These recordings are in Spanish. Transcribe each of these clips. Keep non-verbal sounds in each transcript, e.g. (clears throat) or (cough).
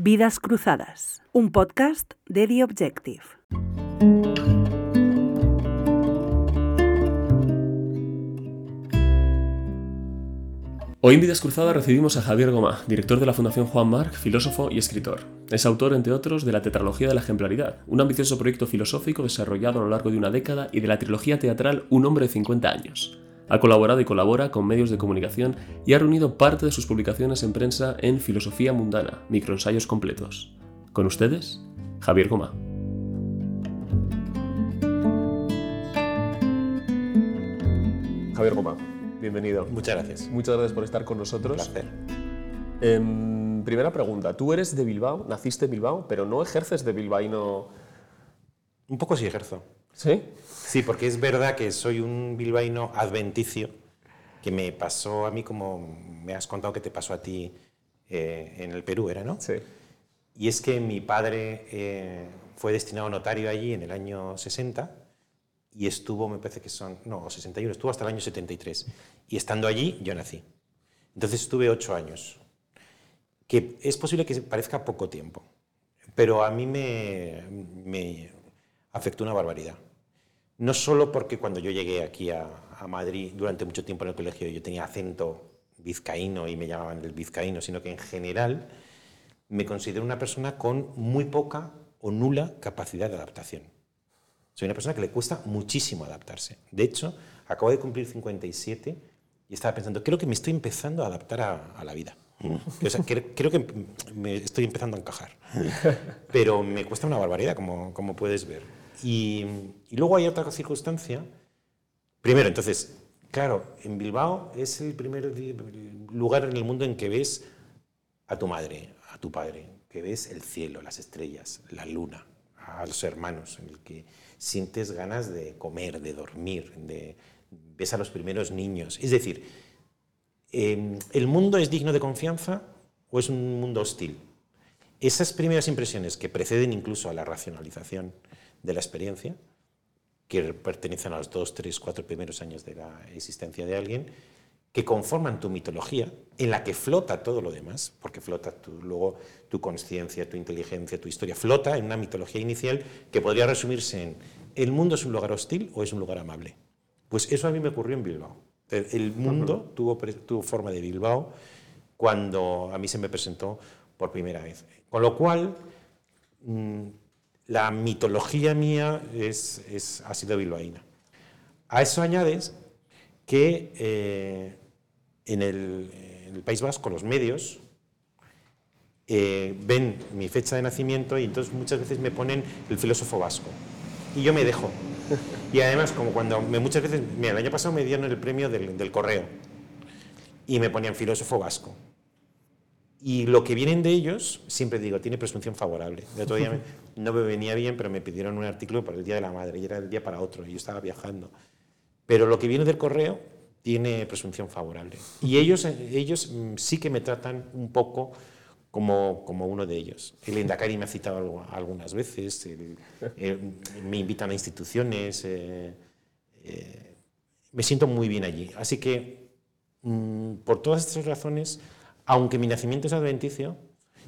Vidas Cruzadas, un podcast de The Objective. Hoy en Vidas Cruzadas recibimos a Javier Goma, director de la Fundación Juan Marc, filósofo y escritor. Es autor, entre otros, de la Tetralogía de la Ejemplaridad, un ambicioso proyecto filosófico desarrollado a lo largo de una década, y de la trilogía teatral Un hombre de 50 años. Ha colaborado y colabora con medios de comunicación y ha reunido parte de sus publicaciones en prensa en Filosofía Mundana, microensayos completos. Con ustedes, Javier Goma. Javier Goma, bienvenido. Muchas gracias. Muchas gracias por estar con nosotros. Un placer. Em, primera pregunta, tú eres de Bilbao, naciste en Bilbao, pero no ejerces de bilbaíno... Un poco sí ejerzo. ¿Sí? Sí, porque es verdad que soy un bilbaíno adventicio, que me pasó a mí como me has contado que te pasó a ti eh, en el Perú, ¿era, no? Sí. Y es que mi padre eh, fue destinado notario allí en el año 60 y estuvo, me parece que son, no, 61, estuvo hasta el año 73. Y estando allí, yo nací. Entonces estuve ocho años, que es posible que parezca poco tiempo, pero a mí me, me afectó una barbaridad. No solo porque cuando yo llegué aquí a, a, Madrid durante mucho tiempo en el colegio yo tenía acento vizcaíno y me llamaban el vizcaíno, sino que en general me considero una persona con muy poca o nula capacidad de adaptación. Soy una persona que le cuesta muchísimo adaptarse. De hecho, acabo de cumplir 57 y estaba pensando, creo que me estoy empezando a adaptar a, a la vida. O sea, creo, creo, que me estoy empezando a encajar. Pero me cuesta una barbaridad, como, como puedes ver. Y, y, luego hay otra circunstancia. Primero, entonces, claro, en Bilbao es el primer lugar en el mundo en que ves a tu madre, a tu padre, que ves el cielo, las estrellas, la luna, a los hermanos, en el que sientes ganas de comer, de dormir, de, ves a los primeros niños. Es decir, eh, ¿el mundo es digno de confianza o es un mundo hostil? Esas primeras impresiones que preceden incluso a la racionalización de la experiencia, que pertenecen a los dos, tres, cuatro primeros años de la existencia de alguien, que conforman tu mitología, en la que flota todo lo demás, porque flota tu, luego tu conciencia, tu inteligencia, tu historia, flota en una mitología inicial que podría resumirse en ¿el mundo es un lugar hostil o es un lugar amable? Pues eso a mí me ocurrió en Bilbao. El mundo tuvo, tuvo forma de Bilbao cuando a mí se me presentó por primera vez. Con lo cual, mmm, la mitología mía es, es, ha sido bilbaína. A eso añades que eh, en, el, País Vasco los medios eh, ven mi fecha de nacimiento y entonces muchas veces me ponen el filósofo vasco. Y yo me dejo. Y además, como cuando muchas veces, mira, el año pasado me dieron el premio del correo y me ponían filósofo vasco. Y lo que vienen de ellos, siempre digo, tiene presunción favorable. El otro día me, (laughs) no me venía bien, pero me pidieron un artículo para el Día de la Madre y era el día para otro y yo estaba viajando. Pero lo que viene del correo tiene presunción favorable. Y ellos, ellos sí que me tratan un poco como, como uno de ellos. El Endacari me ha citado algunas veces, el, me invitan a instituciones, eh, eh, me siento muy bien allí. Así que, mmm, por todas estas razones, aunque mi nacimiento es adventicio,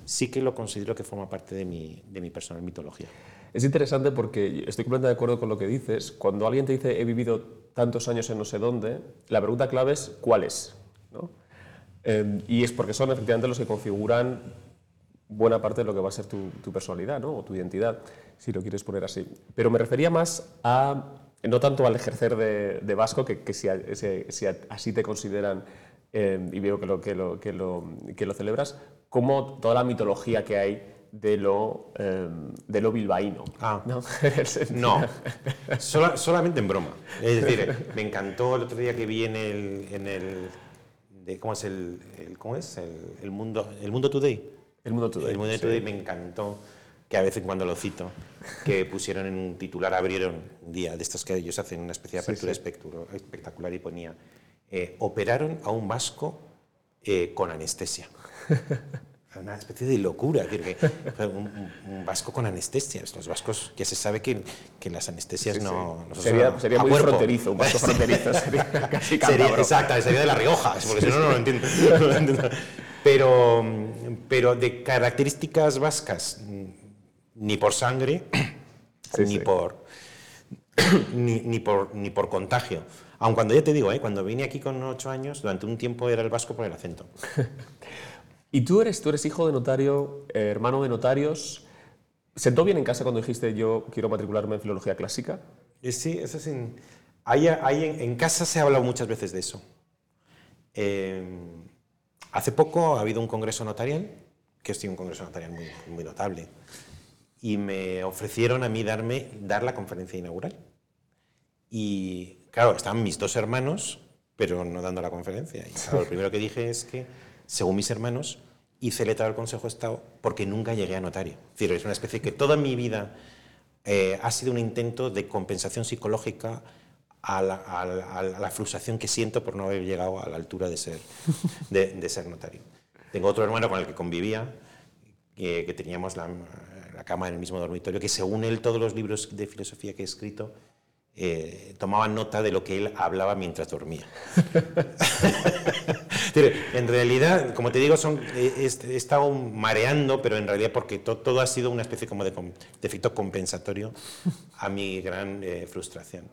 sí que lo considero que forma parte de mi, personal mitología. Es interesante porque estoy completamente de acuerdo con lo que dices. Cuando alguien te dice he vivido tantos años en no sé dónde, la pregunta clave es ¿cuál es? ¿no? Eh, y es porque son efectivamente los que configuran buena parte de lo que va a ser tu, personalidad ¿no? o tu identidad, si lo quieres poner así. Pero me refería más a, no tanto al ejercer de, vasco, que, si, así te consideran eh, y veo que lo, que, lo, que, lo, que lo celebras, como toda la mitología que hay de lo, eh, de lo bilbaíno. Ah, no, (laughs) no. (laughs) Sola, solamente en broma. Es decir, me encantó el otro día que vi en el... En el de, ¿Cómo es el, el cómo es? El, el, mundo, el Mundo Today? El Mundo Today. El Mundo sí. Today me encantó, que a veces cuando lo cito, que pusieron en un titular, abrieron un día de estos que ellos hacen una especie de apertura sí, sí. espectacular y ponía eh, operaron a un vasco eh, con anestesia. (laughs) Una especie de locura, decir, que un, un, vasco con anestesia. Los vascos, ya se sabe que, que las anestesias sí, no, no, Sería, sería muy cuerpo. fronterizo, un vasco (laughs) fronterizo. sería (laughs) casi sería, Exacto, sería de la Rioja, porque si no, no lo entiendo. No lo entiendo. Pero, pero de características vascas, ni por sangre, ni. Por, (coughs) ni, ni por, ni por contagio. Aun cuando ya te digo, ¿eh? cuando vine aquí con ocho años, durante un tiempo era el vasco por el acento. (laughs) ¿Y tú eres, tú eres hijo de notario, eh, hermano de notarios? ¿Sentó bien en casa cuando dijiste yo quiero matricularme en filología clásica? Eh, Sí, eso es en, ahí, ahí en, en casa se ha hablado muchas veces de eso. Eh, hace poco ha habido un congreso notarial, que es un congreso notarial muy, muy notable, y me ofrecieron a mí darme, dar la conferencia inaugural. Y claro, estaban mis dos hermanos, pero no dando la conferencia. Y claro, lo primero que dije es que, según mis hermanos, hice letra del Consejo de Estado porque nunca llegué a notario. Es decir, es una especie que toda mi vida eh, ha sido un intento de compensación psicológica a la, a la- a la frustración que siento por no haber llegado a la altura de ser, de, de ser notario. Tengo otro hermano con el que convivía, que, que teníamos la, la cama en el mismo dormitorio, que según él todos los libros de filosofía que he escrito eh, tomaban nota de lo que él hablaba mientras dormía. (laughs) En realidad, como te digo, son, he, he estado mareando, pero en realidad porque to- todo ha sido una especie como de, de efecto compensatorio a mi gran eh, frustración.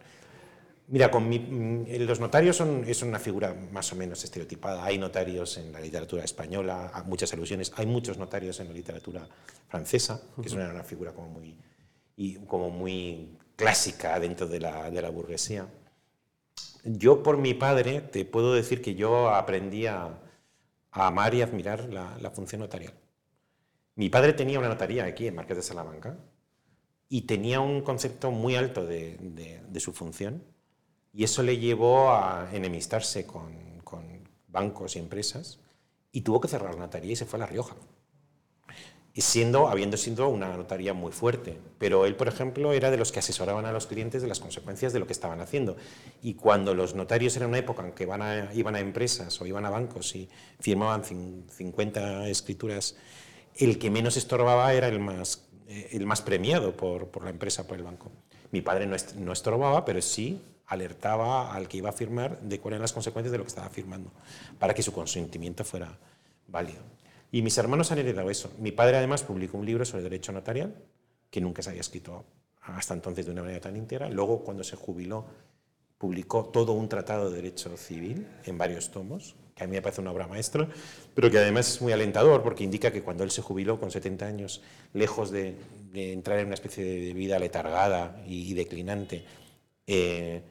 Mira, con mi- mm, los notarios son, es una figura más o menos estereotipada. Hay notarios en la literatura española, hay muchas alusiones. Hay muchos notarios en la literatura francesa, que es una, una figura como muy, y como muy clásica dentro de la, burguesía. Yo, por mi padre, te puedo decir que yo aprendí a, amar y admirar la, función notarial. Mi padre tenía una notaría aquí en Marqués de Salamanca y tenía un concepto muy alto de, su función y eso le llevó a enemistarse con bancos y empresas y tuvo que cerrar la notaría y se fue a La Rioja. Siendo, habiendo sido una notaría muy fuerte. Pero él, por ejemplo, era de los que asesoraban a los clientes de las consecuencias de lo que estaban haciendo. Y cuando los notarios eran una época en que iban a empresas o iban a bancos y firmaban cin- 50 escrituras, el que menos estorbaba era el más, eh, el más premiado por, por la empresa, por el banco. Mi padre no estorbaba, pero sí alertaba al que iba a firmar de cuáles eran las consecuencias de lo que estaba firmando, para que su consentimiento fuera válido. Y mis hermanos han heredado eso. Mi padre además publicó un libro sobre derecho notarial, que nunca se había escrito hasta entonces de una manera tan íntegra. Luego, cuando se jubiló, publicó todo un tratado de derecho civil en varios tomos, que a mí me parece una obra maestra, pero que además es muy alentador porque indica que cuando él se jubiló con 70 años, lejos de, de entrar en una especie de vida letargada y, declinante, eh,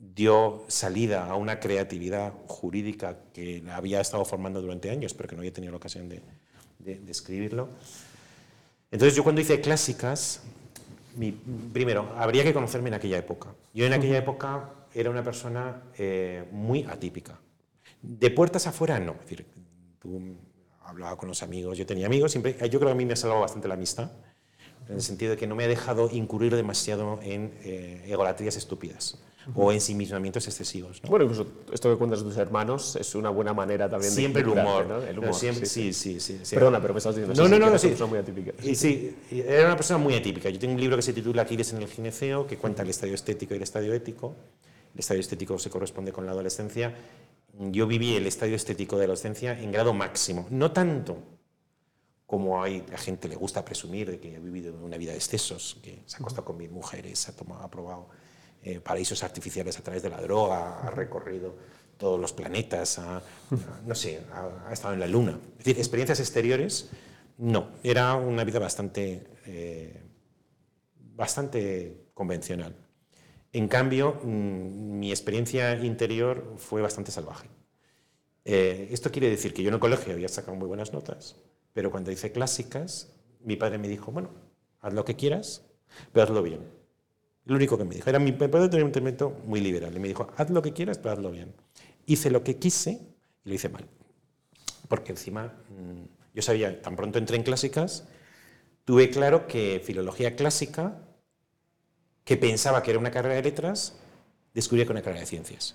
dio salida a una creatividad jurídica que había estado formando durante años, pero que no había tenido la ocasión de, de- de escribirlo. Entonces yo cuando hice clásicas, mi- primero, habría que conocerme en aquella época. Yo en aquella época era una persona eh, muy atípica. De puertas afuera, no. Es decir, tú hablaba con los amigos, yo tenía amigos, siempre, yo creo que a mí me ha salvado bastante la amistad, en el sentido de que no me ha dejado incurrir demasiado en eh, egolatrías estúpidas o ensimismamientos excesivos. ¿no? Bueno, incluso esto que cuentas de tus hermanos es una buena manera también Siempre de el humor. ¿no? El humor, siempre- sí, sí, sí, sí, sí. Perdona, pero me estás diciendo No, no, no, no, sí. una persona muy atípica. Y sí, era una persona muy atípica. Yo tengo un libro que se titula Aquiles en el gineceo, que cuenta el estadio estético y el estadio ético. El estadio estético se corresponde con la adolescencia. Yo viví el estadio estético de la adolescencia en grado máximo. No tanto como hay, a gente le gusta presumir de que ha vivido una vida de excesos, que se ha acostado con mil mujeres, ha, tomado, ha probado eh, paraísos artificiales a través de la droga, ha recorrido todos los planetas, ha, no sé, ha, ha estado en la luna. Es decir, experiencias exteriores, no. Era una vida bastante, eh, bastante convencional. En cambio, mm, mi experiencia interior fue bastante salvaje. Eh, esto quiere decir que yo en el colegio había sacado muy buenas notas, pero cuando hice clásicas, mi padre me dijo, bueno, haz lo que quieras, pero hazlo bien. Lo único que me dijo. Era mi padre tenía un temperamento muy liberal. Y me dijo, haz lo que quieras, pero hazlo bien. Hice lo que quise y lo hice mal. Porque encima, mm, yo sabía, tan pronto entré en clásicas, tuve claro que filología clásica, que pensaba que era una carrera de letras, descubrí que era una carrera de ciencias.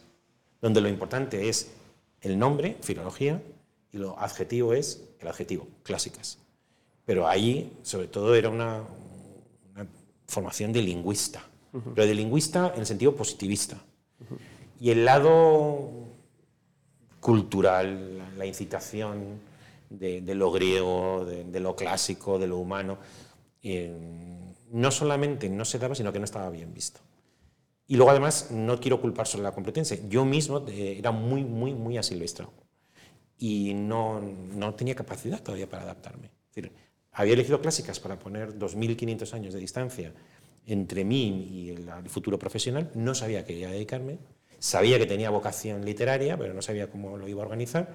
Donde lo importante es el nombre, filología, y lo adjetivo es el adjetivo, clásicas. Pero ahí, sobre todo, era una formación de lingüista, pero de lingüista en el sentido positivista. Y el lado cultural, la, incitación, de, de lo griego, de, lo clásico, de lo humano. Eh, no solamente no se daba, sino que no estaba bien visto. Y luego además no quiero culpar solo la Complutense. Yo mismo eh, era muy, muy, muy asilvestrado y no, no tenía capacidad todavía para adaptarme. Es decir, había elegido clásicas para poner 2.500 años de distancia entre mí y el, futuro profesional. No sabía que iba a dedicarme. Sabía que tenía vocación literaria, pero no sabía cómo lo iba a organizar.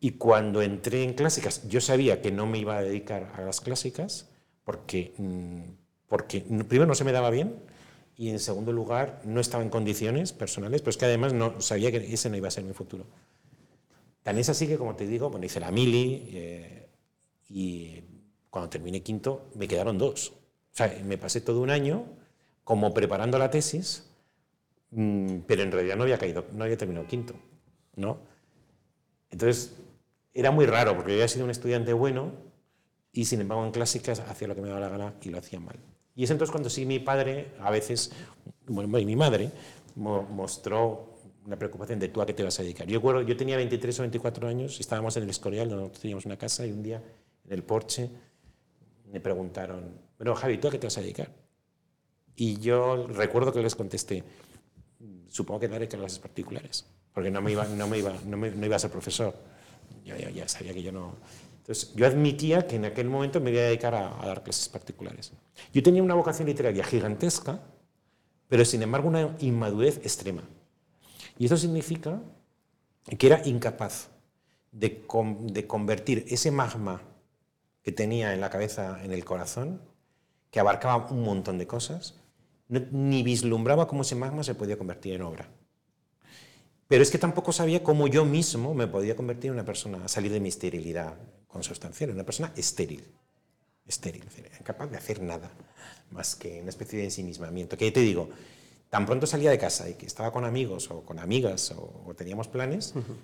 Y cuando entré en clásicas, yo sabía que no me iba a dedicar a las clásicas porque, mm, porque primero no se me daba bien y en segundo lugar no estaba en condiciones personales, pero es que además no, sabía que ese no iba a ser mi futuro. Tan es así que, como te digo, bueno, hice la mili eh, y cuando terminé quinto me quedaron dos. O sea, me pasé todo un año como preparando la tesis, mmm, pero en realidad no había caído, no había terminado quinto, ¿no? Entonces, era muy raro porque yo había sido un estudiante bueno y sin embargo en clásicas hacía lo que me daba la gana y lo hacía mal. Y es entonces cuando sí mi padre, a veces, bueno, y mi madre, mo mostró una preocupación de tú a qué te vas a dedicar. Yo, recuerdo, yo tenía 23 o 24 años, estábamos en el Escorial, nosotros teníamos una casa y un día en el porche me preguntaron, bueno, Javi, ¿tú a qué te vas a dedicar? Y yo recuerdo que les contesté, supongo que daré clases particulares, porque no, me iba, no, me iba, no, me, no iba a ser profesor. Yo ya, ya sabía que yo no... Entonces, yo admitía que en aquel momento me iba a dedicar a, a, dar clases particulares. Yo tenía una vocación literaria gigantesca, pero sin embargo una inmadurez extrema. Y eso significa que era incapaz de, de convertir ese magma que tenía en la cabeza, en el corazón, que abarcaba un montón de cosas, no, ni vislumbraba cómo ese magma se podía convertir en obra. Pero es que tampoco sabía cómo yo mismo me podía convertir en una persona, salir de mi esterilidad consustancial, una persona estéril, estéril, incapaz de hacer nada más que una especie de ensimismamiento. Que te digo, tan pronto salía de casa y que estaba con amigos o con amigas o, o teníamos planes, uh -huh.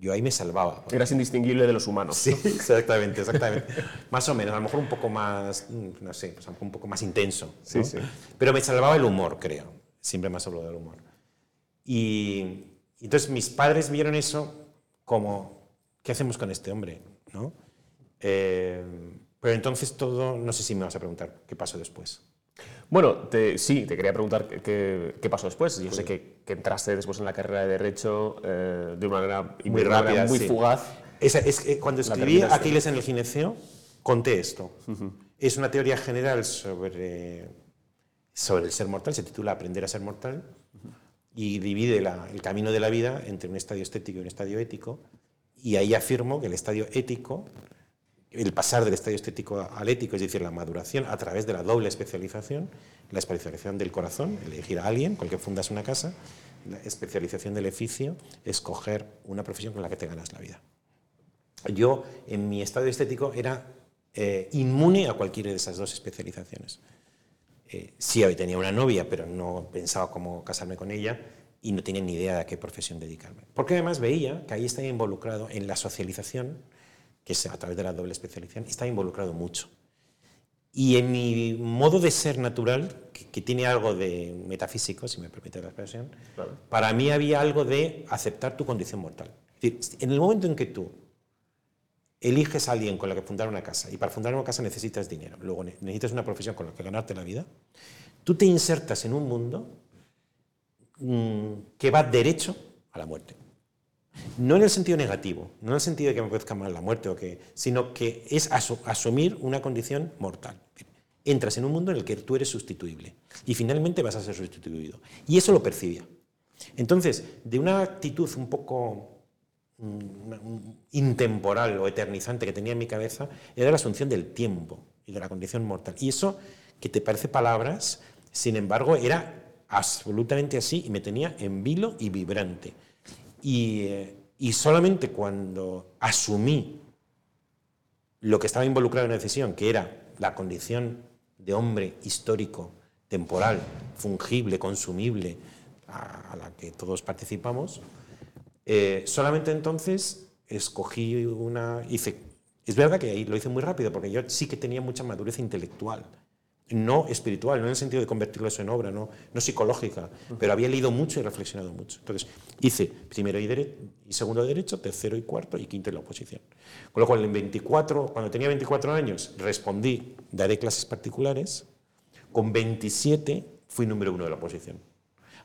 Yo ahí me salvaba. Eras indistinguible de los humanos. Sí, exactamente, exactamente. más o menos, a lo mejor un poco más, no sé, pues un poco más intenso. Sí, ¿no? sí. Pero me salvaba el humor, creo. Siempre más hablo del humor. Y entonces mis padres vieron eso como, ¿qué hacemos con este hombre? ¿No? Eh, pero entonces todo, no sé si me vas a preguntar qué pasó después. Bueno, te, sí, te quería preguntar qué, qué pasó después. Yo sí. sé que, que, entraste después en la carrera de Derecho eh, de una manera muy, rápida, manera muy sí. fugaz. Es, cuando escribí Aquiles en el gineceo, conté esto. Uh -huh. Es una teoría general sobre, sobre el ser mortal, se titula Aprender a ser mortal, uh -huh. y divide la, el camino de la vida entre un estadio estético y un estadio ético. Y ahí afirmo que el estadio ético el pasar del estadio estético al ético, es decir, la maduración a través de la doble especialización, la especialización del corazón, elegir a alguien con el que fundas una casa, la especialización del oficio, escoger una profesión con la que te ganas la vida. Yo, en mi estadio estético, era eh, inmune a cualquiera de esas dos especializaciones. Eh, sí tenía una novia, pero no pensaba cómo casarme con ella y no tenía ni idea de a qué profesión dedicarme. Porque además veía que ahí estaba involucrado en la socialización, que es a través de la doble especialización, está involucrado mucho. Y en mi modo de ser natural, que, que tiene algo de metafísico, si me permite la expresión, claro. para mí había algo de aceptar tu condición mortal. Es decir, en el momento en que tú eliges a alguien con la que fundar una casa, y para fundar una casa necesitas dinero, luego necesitas una profesión con la que ganarte la vida, tú te insertas en un mundo mmm, que va derecho a la muerte. No en el sentido negativo, no en el sentido de que me parezca mal la muerte, o que, sino que es asumir una condición mortal. Entras en un mundo en el que tú eres sustituible y finalmente vas a ser sustituido. Y eso lo percibía. Entonces, de una actitud un poco um, intemporal o eternizante que tenía en mi cabeza, era la asunción del tiempo y de la condición mortal. Y eso, que te parece palabras, sin embargo, era absolutamente así y me tenía en vilo y vibrante. Y, solamente cuando asumí lo que estaba involucrado en la decisión, que era la condición de hombre histórico, temporal, fungible, consumible, a, a la que todos participamos, eh, solamente entonces escogí una... Hice, es verdad que ahí lo hice muy rápido, porque yo sí que tenía mucha madurez intelectual. No espiritual, no en el sentido de convertirlo eso en obra, no, no psicológica, pero había leído mucho y reflexionado mucho. Entonces hice primero y, dere- y segundo de derecho, tercero y cuarto y quinto en la oposición. Con lo cual, en 24, cuando tenía 24 años, respondí, daré clases particulares. Con 27 fui número uno de la oposición.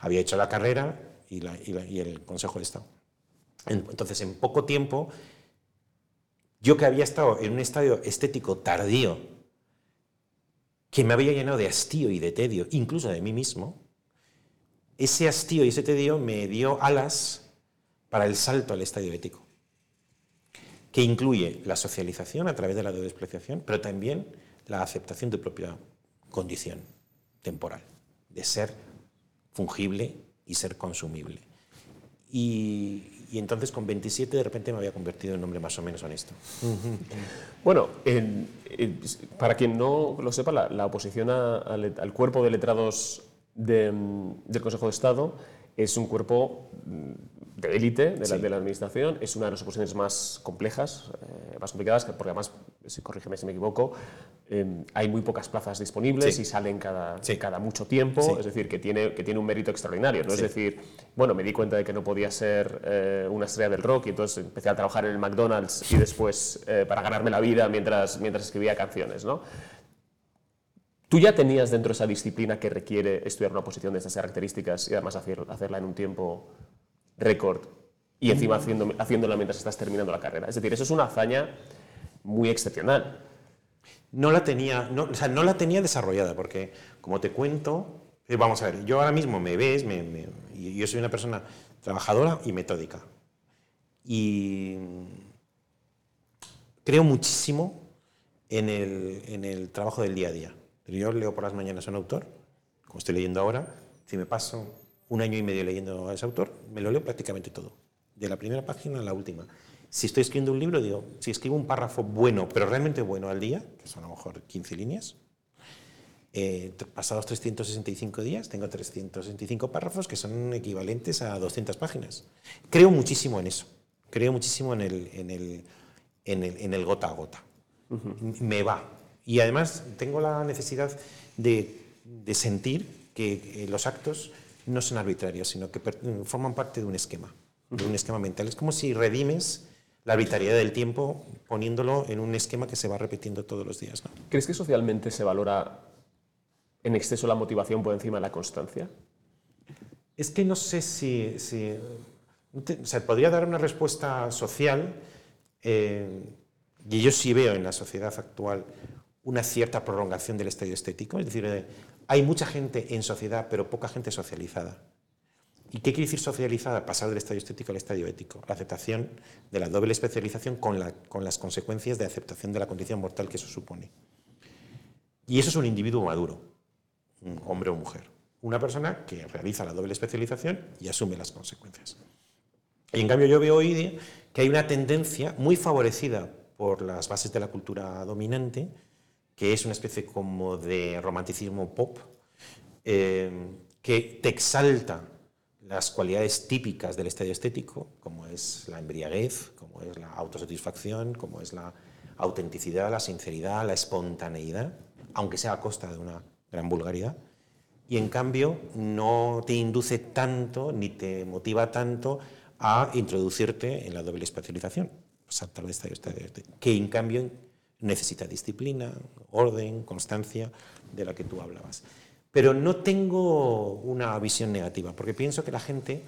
Había hecho la carrera y, la- y la- y el Consejo de Estado. En- Entonces, en poco tiempo, yo que había estado en un estadio estético tardío, que me había llenado de hastío y de tedio, incluso de mí mismo, ese hastío y ese tedio me dio alas para el salto al estadio ético, que incluye la socialización a través de la despreciación, pero también la aceptación de propia condición temporal, de ser fungible y ser consumible. Y entonces con 27 de repente me había convertido en un hombre más o menos honesto. Bueno, en- en- para quien no lo sepa, la, oposición al, cuerpo de letrados mm, del Consejo de Estado es un cuerpo mm, de élite de, la- Sí. de la Administración, es una de las oposiciones más complejas, eh, más complicadas, que- porque además, si corrígeme si me equivoco, eh, hay muy pocas plazas disponibles Sí. y salen cada, Sí. cada mucho tiempo, es decir, que tiene, que tiene un mérito extraordinario. ¿no? Es decir, bueno, me di cuenta de que no podía ser eh, una estrella del rock y entonces empecé a trabajar en el McDonald's y después eh, para ganarme la vida mientras, mientras escribía canciones. ¿no? ¿Tú ya tenías dentro esa disciplina que requiere estudiar una posición de estas características y además hacer- hacerla en un tiempo récord y encima haciendo, haciéndola mientras estás terminando la carrera? Es decir, eso es una hazaña muy excepcional. No la tenía, o sea, no la tenía desarrollada, porque como te cuento, eh, vamos a ver, yo ahora mismo me ves, yo soy una persona trabajadora y metódica. Y creo muchísimo en el trabajo del día a día. Pero yo leo por las mañanas a un autor, como estoy leyendo ahora, si me paso un año y medio leyendo a ese autor, me lo leo prácticamente todo, de la primera página a la última. Si estoy escribiendo un libro, digo, si escribo un párrafo bueno, pero realmente bueno al día, que son a lo mejor 15 líneas, eh, pasados 365 días, tengo 365 párrafos que son equivalentes a 200 páginas. Creo muchísimo en eso. Creo muchísimo en el, en el, en el, en el gota a gota. M- Me va. Y además tengo la necesidad de, de sentir que eh, los actos no son arbitrarios, sino que per- forman parte de un esquema, de un esquema mental. Es como si redimes la arbitrariedad del tiempo poniéndolo en un esquema que se va repitiendo todos los días. ¿no? ¿Crees que socialmente se valora en exceso la motivación por encima de la constancia? Es que no sé si... si o sea, podría dar una respuesta social, eh, y yo sí veo en la sociedad actual una cierta prolongación del estadio estético, es decir, eh, hay mucha gente en sociedad, pero poca gente socializada. ¿Y qué quiere decir socializada? Pasar del estadio estético al estadio ético. La aceptación de la doble especialización con, la- con las consecuencias de aceptación de la condición mortal que eso supone. Y eso es un individuo maduro, un hombre o mujer. Una persona que realiza la doble especialización y asume las consecuencias. Y en cambio yo veo hoy que hay una tendencia muy favorecida por las bases de la cultura dominante, que es una especie como de romanticismo pop, eh, que te exalta las cualidades típicas del estadio estético, como es la embriaguez, como es la autosatisfacción, como es la autenticidad, la sinceridad, la espontaneidad, aunque sea a costa de una gran vulgaridad. Y en cambio no te induce tanto ni te motiva tanto a introducirte en la doble especialización, saltar de estadio a que en cambio necesita disciplina, orden, constancia, de la que tú hablabas. Pero no tengo una visión negativa, porque pienso que la gente,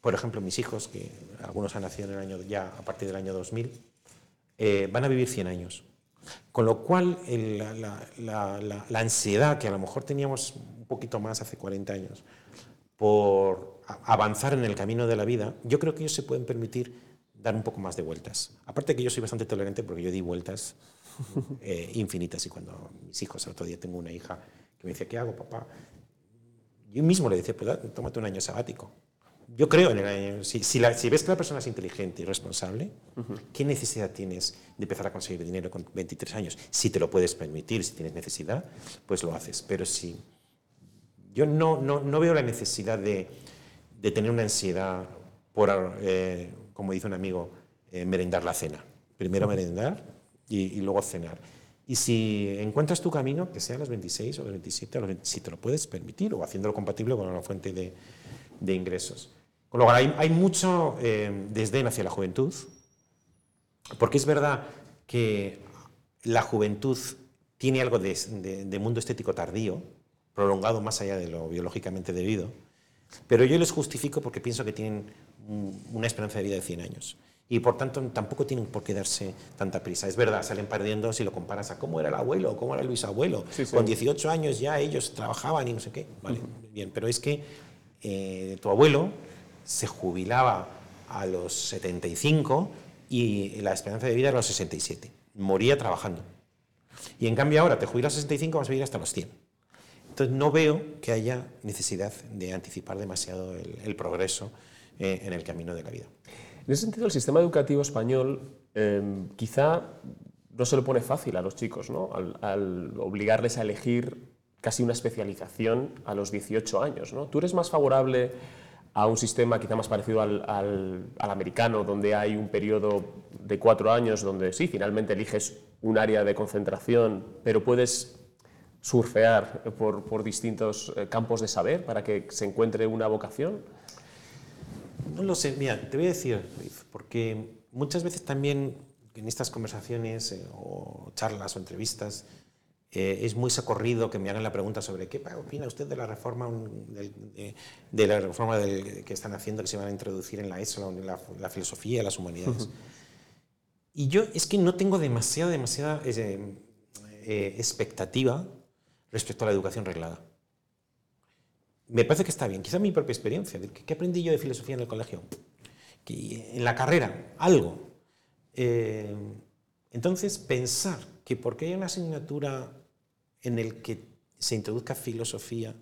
por ejemplo, mis hijos, que algunos han nacido en el año, ya a partir del año 2000, eh, van a vivir 100 años. Con lo cual, la, la- ansiedad que a lo mejor teníamos un poquito más hace 40 años por avanzar en el camino de la vida, yo creo que ellos se pueden permitir dar un poco más de vueltas. Aparte que yo soy bastante tolerante porque yo di vueltas (laughs) eh, infinitas y cuando mis hijos, el otro día tengo una hija que me dice, ¿qué hago, papá? Yo mismo le decía, pues tómate un año sabático. Yo creo en el año, si, si, la- si ves que la persona es inteligente y responsable, ¿qué necesidad tienes de empezar a conseguir dinero con 23 años? Si te lo puedes permitir, si tienes necesidad, pues lo haces. Pero si yo no, no, no veo la necesidad de, de tener una ansiedad por, eh, como dice un amigo, eh, merendar la cena. Primero merendar y, y luego cenar. Y si encuentras tu camino, que sea a los 26 o los 27, a los 20, si te lo puedes permitir, o haciéndolo compatible con una fuente de, de ingresos. Con lo cual, hay, hay mucho eh, desdén hacia la juventud, porque es verdad que la juventud tiene algo de, de- de mundo estético tardío, prolongado más allá de lo biológicamente debido, pero yo les justifico porque pienso que tienen una esperanza de vida de 100 años. Y por tanto tampoco tienen por qué darse tanta prisa. Es verdad, salen perdiendo si lo comparas a cómo era el abuelo o cómo era el bisabuelo. Sí, sí. Con 18 años ya ellos trabajaban y no sé qué. Vale, bien, pero es que eh, tu abuelo se jubilaba a los 75 y la esperanza de vida era a los 67. Moría trabajando. Y en cambio ahora te jubilas a 65 vas a vivir hasta los 100. Entonces no veo que haya necesidad de anticipar demasiado el, el progreso eh, en el camino de la vida. En ese sentido, el sistema educativo español eh, quizá no se lo pone fácil a los chicos, ¿no? Al, obligarles a elegir casi una especialización a los 18 años. ¿Tú eres más favorable a un sistema quizá más parecido al, americano, donde hay un periodo de cuatro años donde sí, finalmente eliges un área de concentración, pero puedes surfear por, por distintos eh, campos de saber para que se encuentre una vocación? No lo sé, mira, te voy a decir, porque muchas veces también en estas conversaciones eh, o charlas o entrevistas eh, es muy socorrido que me hagan la pregunta sobre qué opina usted de la reforma un- del- de, de la reforma del- que están haciendo que se van a introducir en la ESO, en la, la filosofía, las humanidades. Y yo es que no tengo demasiada, demasiada eh, eh, expectativa respecto a la educación reglada. Me parece que está bien. Quizá mi propia experiencia. de ¿Qué aprendí yo de filosofía en el colegio? Que en la carrera, algo. Eh, entonces, pensar que porque hay una asignatura en el que se introduzca filosofía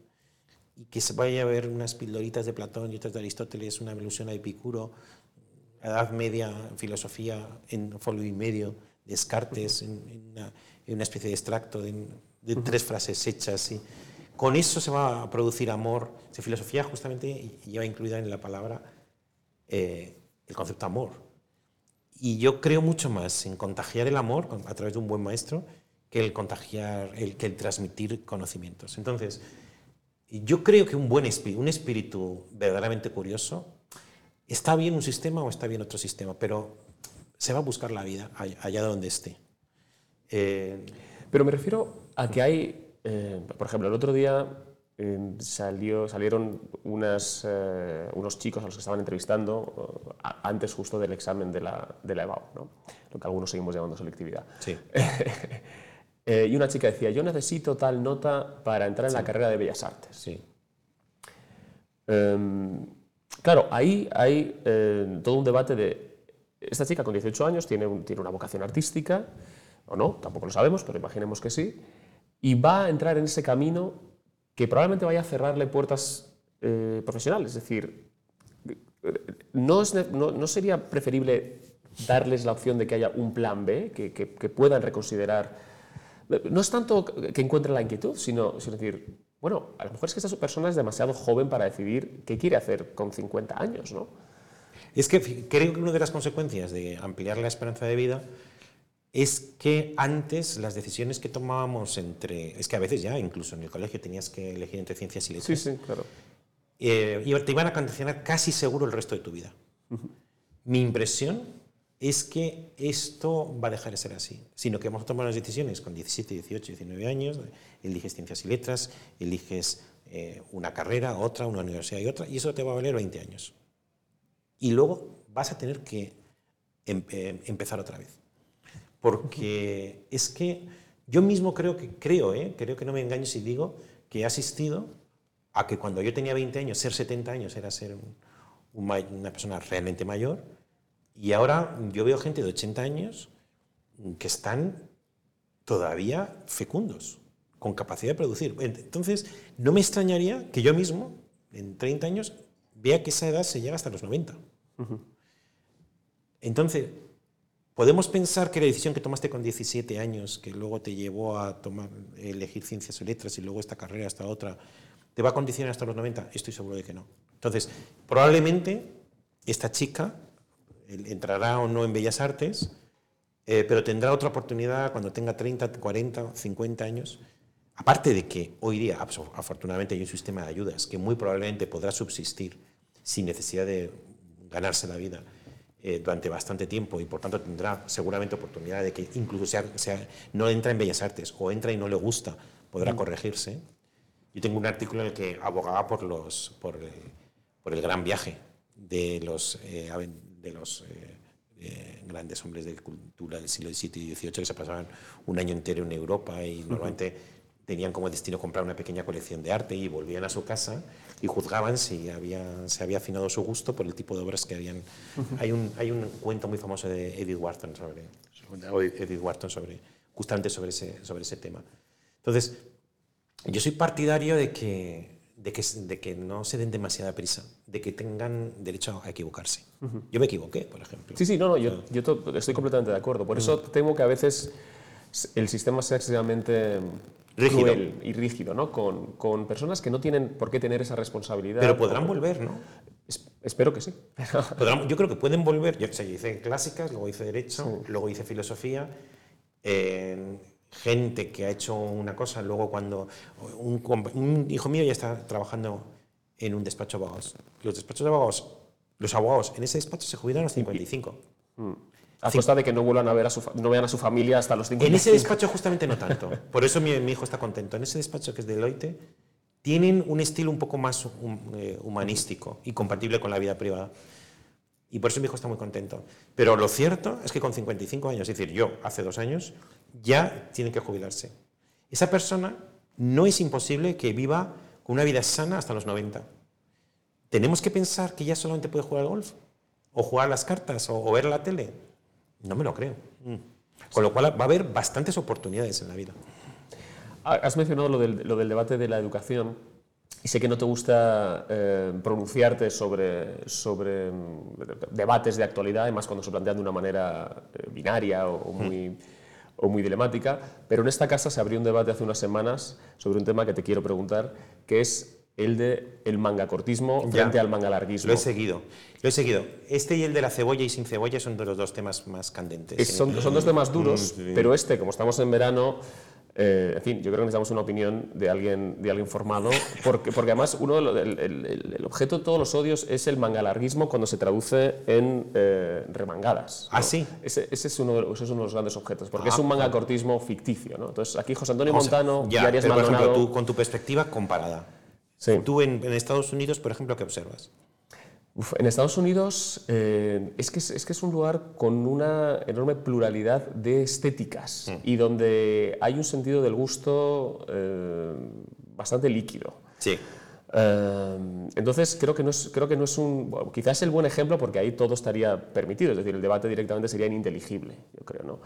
y que se vaya a ver unas pildoritas de Platón y otras de Aristóteles, una alusión a Epicuro, Edad Media, filosofía en folio y medio, Descartes, en, en una, en una especie de extracto de, de tres frases hechas. Y con eso se va a producir amor. Si filosofía justamente lleva incluida en la palabra eh, el concepto amor. Y yo creo mucho más en contagiar el amor a través de un buen maestro que el contagiar, el, que el transmitir conocimientos. Entonces, yo creo que un buen espíritu, un espíritu verdaderamente curioso, está bien un sistema o está bien otro sistema, pero se va a buscar la vida all- allá donde esté. Eh, Pero me refiero a que hay, eh, por ejemplo, el otro día eh, salió, salieron unas, eh, unos chicos a los que estaban entrevistando a- antes justo del examen de la, de la EBAU, ¿no? lo que algunos seguimos llamando selectividad. sí. (laughs) Y una chica decía, yo necesito tal nota para entrar en la carrera de Bellas Artes. sí. Em, claro, ahí hay todo un debate de, esta chica con 18 años tiene, un- tiene una vocación artística, o no, tampoco lo sabemos, pero imaginemos que sí, y va a entrar en ese camino que probablemente vaya a cerrarle puertas eh, profesionales. Es decir, ¿no, sería preferible darles la opción de que haya un plan B, que, puedan reconsiderar? No es tanto que encuentren la inquietud, sino, sino decir, bueno, a lo mejor es que esta persona es demasiado joven para decidir qué quiere hacer con 50 años, ¿no? Es que creo que una de las consecuencias de ampliar la esperanza de vida es que antes las decisiones que tomábamos entre... Es que a veces ya, incluso en el colegio, tenías que elegir entre ciencias y letras. Sí, sí, claro. eh, y te iban a condicionar casi seguro el resto de tu vida. Mi impresión es que esto va a dejar de ser así, sino que vamos a tomar las decisiones con 17, 18, 19 años, eliges ciencias y letras, eliges eh, una carrera, otra, una universidad y otra, y eso te va a valer 20 años. Y luego vas a tener que em- em- empezar otra vez. Porque es que yo mismo creo que, creo, ¿eh? creo que no me engaño si digo que he asistido a que cuando yo tenía 20 años, ser 70 años era ser un- un una persona realmente mayor, y ahora yo veo gente de 80 años que están todavía fecundos, con capacidad de producir. Entonces, no me extrañaría que yo mismo, en 30 años, vea que esa edad se llega hasta los 90. Entonces, podemos pensar que la decisión que tomaste con 17 años, que luego te llevó a tomar, elegir ciencias y letras y luego esta carrera, esta otra, te va a condicionar hasta los 90. Estoy seguro de que no. Entonces, probablemente esta chica entrará o no en Bellas Artes, Eh, pero tendrá otra oportunidad cuando tenga 30, 40, 50 años. Aparte de que hoy día, afortunadamente, hay un sistema de ayudas que muy probablemente podrá subsistir sin necesidad de ganarse la vida eh, durante bastante tiempo y por tanto tendrá seguramente oportunidad de que incluso sea, sea- no entra en Bellas Artes o entra y no le gusta, podrá corregirse. Yo tengo un artículo en el que abogaba por, los, por, el, por el gran viaje de los, eh, de los eh, eh, grandes hombres de cultura del siglo XVII y XVIII que se pasaban un año entero en Europa y normalmente tenían como destino comprar una pequeña colección de arte y volvían a su casa y juzgaban si había, se había afinado su gusto por el tipo de obras que habían. hay, un, hay un cuento muy famoso de Edith Wharton sobre, Edith Wharton sobre justamente sobre ese, sobre ese tema. Entonces, yo soy partidario de que, de, que, de que no se den demasiada prisa, de que tengan derecho a equivocarse. Yo me equivoqué, por ejemplo. Sí, sí, no, no, yo, yo to- estoy completamente de acuerdo. Por eso temo que a veces el sistema sea excesivamente Rígido. cruel y rígido, ¿no? Con, con personas que no tienen por qué tener esa responsabilidad. Pero podrán o- volver, ¿no? Es- espero que sí. (laughs) Podrán- yo creo que pueden volver. Yo, o sea, yo hice clásicas, luego hice derecho, luego hice filosofía. eh, gente que ha hecho una cosa, luego cuando un, un hijo mío ya está trabajando en un despacho de abogados. Los despachos de abogados, los abogados en ese despacho se jubilaron a los 55. A costa de que no vuelvan a ver a su, no vean a su familia hasta los 50 En ese despacho justamente no tanto. Por eso mi, mi hijo está contento. En ese despacho que es Deloitte, tienen un estilo un poco más hum- eh, humanístico y compatible con la vida privada. Y por eso mi hijo está muy contento. Pero lo cierto es que con 55 años, es decir, yo hace dos años, ya tiene que jubilarse. Esa persona no es imposible que viva con una vida sana hasta los 90. ¿Tenemos que pensar que ya solamente puede jugar al golf? ¿O jugar a las cartas? ¿O, o ver la tele? No me lo creo. Con lo cual va a haber bastantes oportunidades en la vida. Ah, Has mencionado lo del, lo del debate de la educación y sé que no te gusta eh, pronunciarte sobre, sobre mm, debates de actualidad, además cuando se plantean de una manera eh, binaria o, o muy, o muy dilemática, pero en esta casa se abrió un debate hace unas semanas sobre un tema que te quiero preguntar, que es el de el mangacortismo frente al mangalarguismo. Lo he seguido. Lo he seguido. Este y el de la cebolla y sin cebolla son de los dos temas más candentes. Es- son, son dos temas duros, Sí. pero este, como estamos en verano, eh, en fin, yo creo que necesitamos una opinión de alguien, de alguien formado, (laughs) porque, porque además uno el, el- el- objeto de todos los odios es el mangalarguismo cuando se traduce en eh, remangadas. ¿no? ¿Ah, sí? Ese, ese es uno de, ese es uno de los grandes objetos, porque Ah, es un mangacortismo ficticio. ¿no? Entonces, aquí José Antonio O sea, Montano ya, y Arias pero, por ejemplo, Maldonado... tú, con tu perspectiva comparada. Sí. Tú en, en Estados Unidos, por ejemplo, ¿qué observas? Uf, en Estados Unidos eh, es, que es, es que es un lugar con una enorme pluralidad de estéticas Mm. y donde hay un sentido del gusto eh, bastante líquido. Sí. Eh, entonces creo que no es, creo que no es un bueno, quizás el buen ejemplo porque ahí todo estaría permitido, es decir, el debate directamente sería ininteligible, yo creo, ¿no?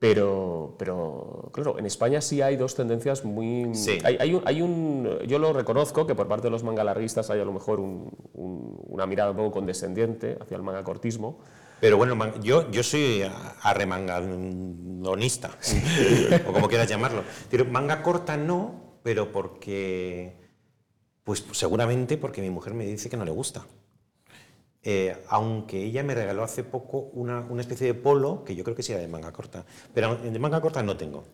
Pero, pero, claro, en España sí hay dos tendencias muy... Sí. Hay, hay un, hay un- yo lo reconozco que por parte de los mangalarguistas hay a lo mejor un- un- una mirada un poco condescendiente hacia el mangacortismo. Pero bueno, yo, yo soy arremangadonista, (laughs) o como quieras llamarlo. Manga corta no, pero porque, pues seguramente porque mi mujer me dice que no le gusta. Eh, aunque ella me regaló hace poco una, una especie de polo que yo creo que sí era de manga corta. Pero de manga corta no tengo.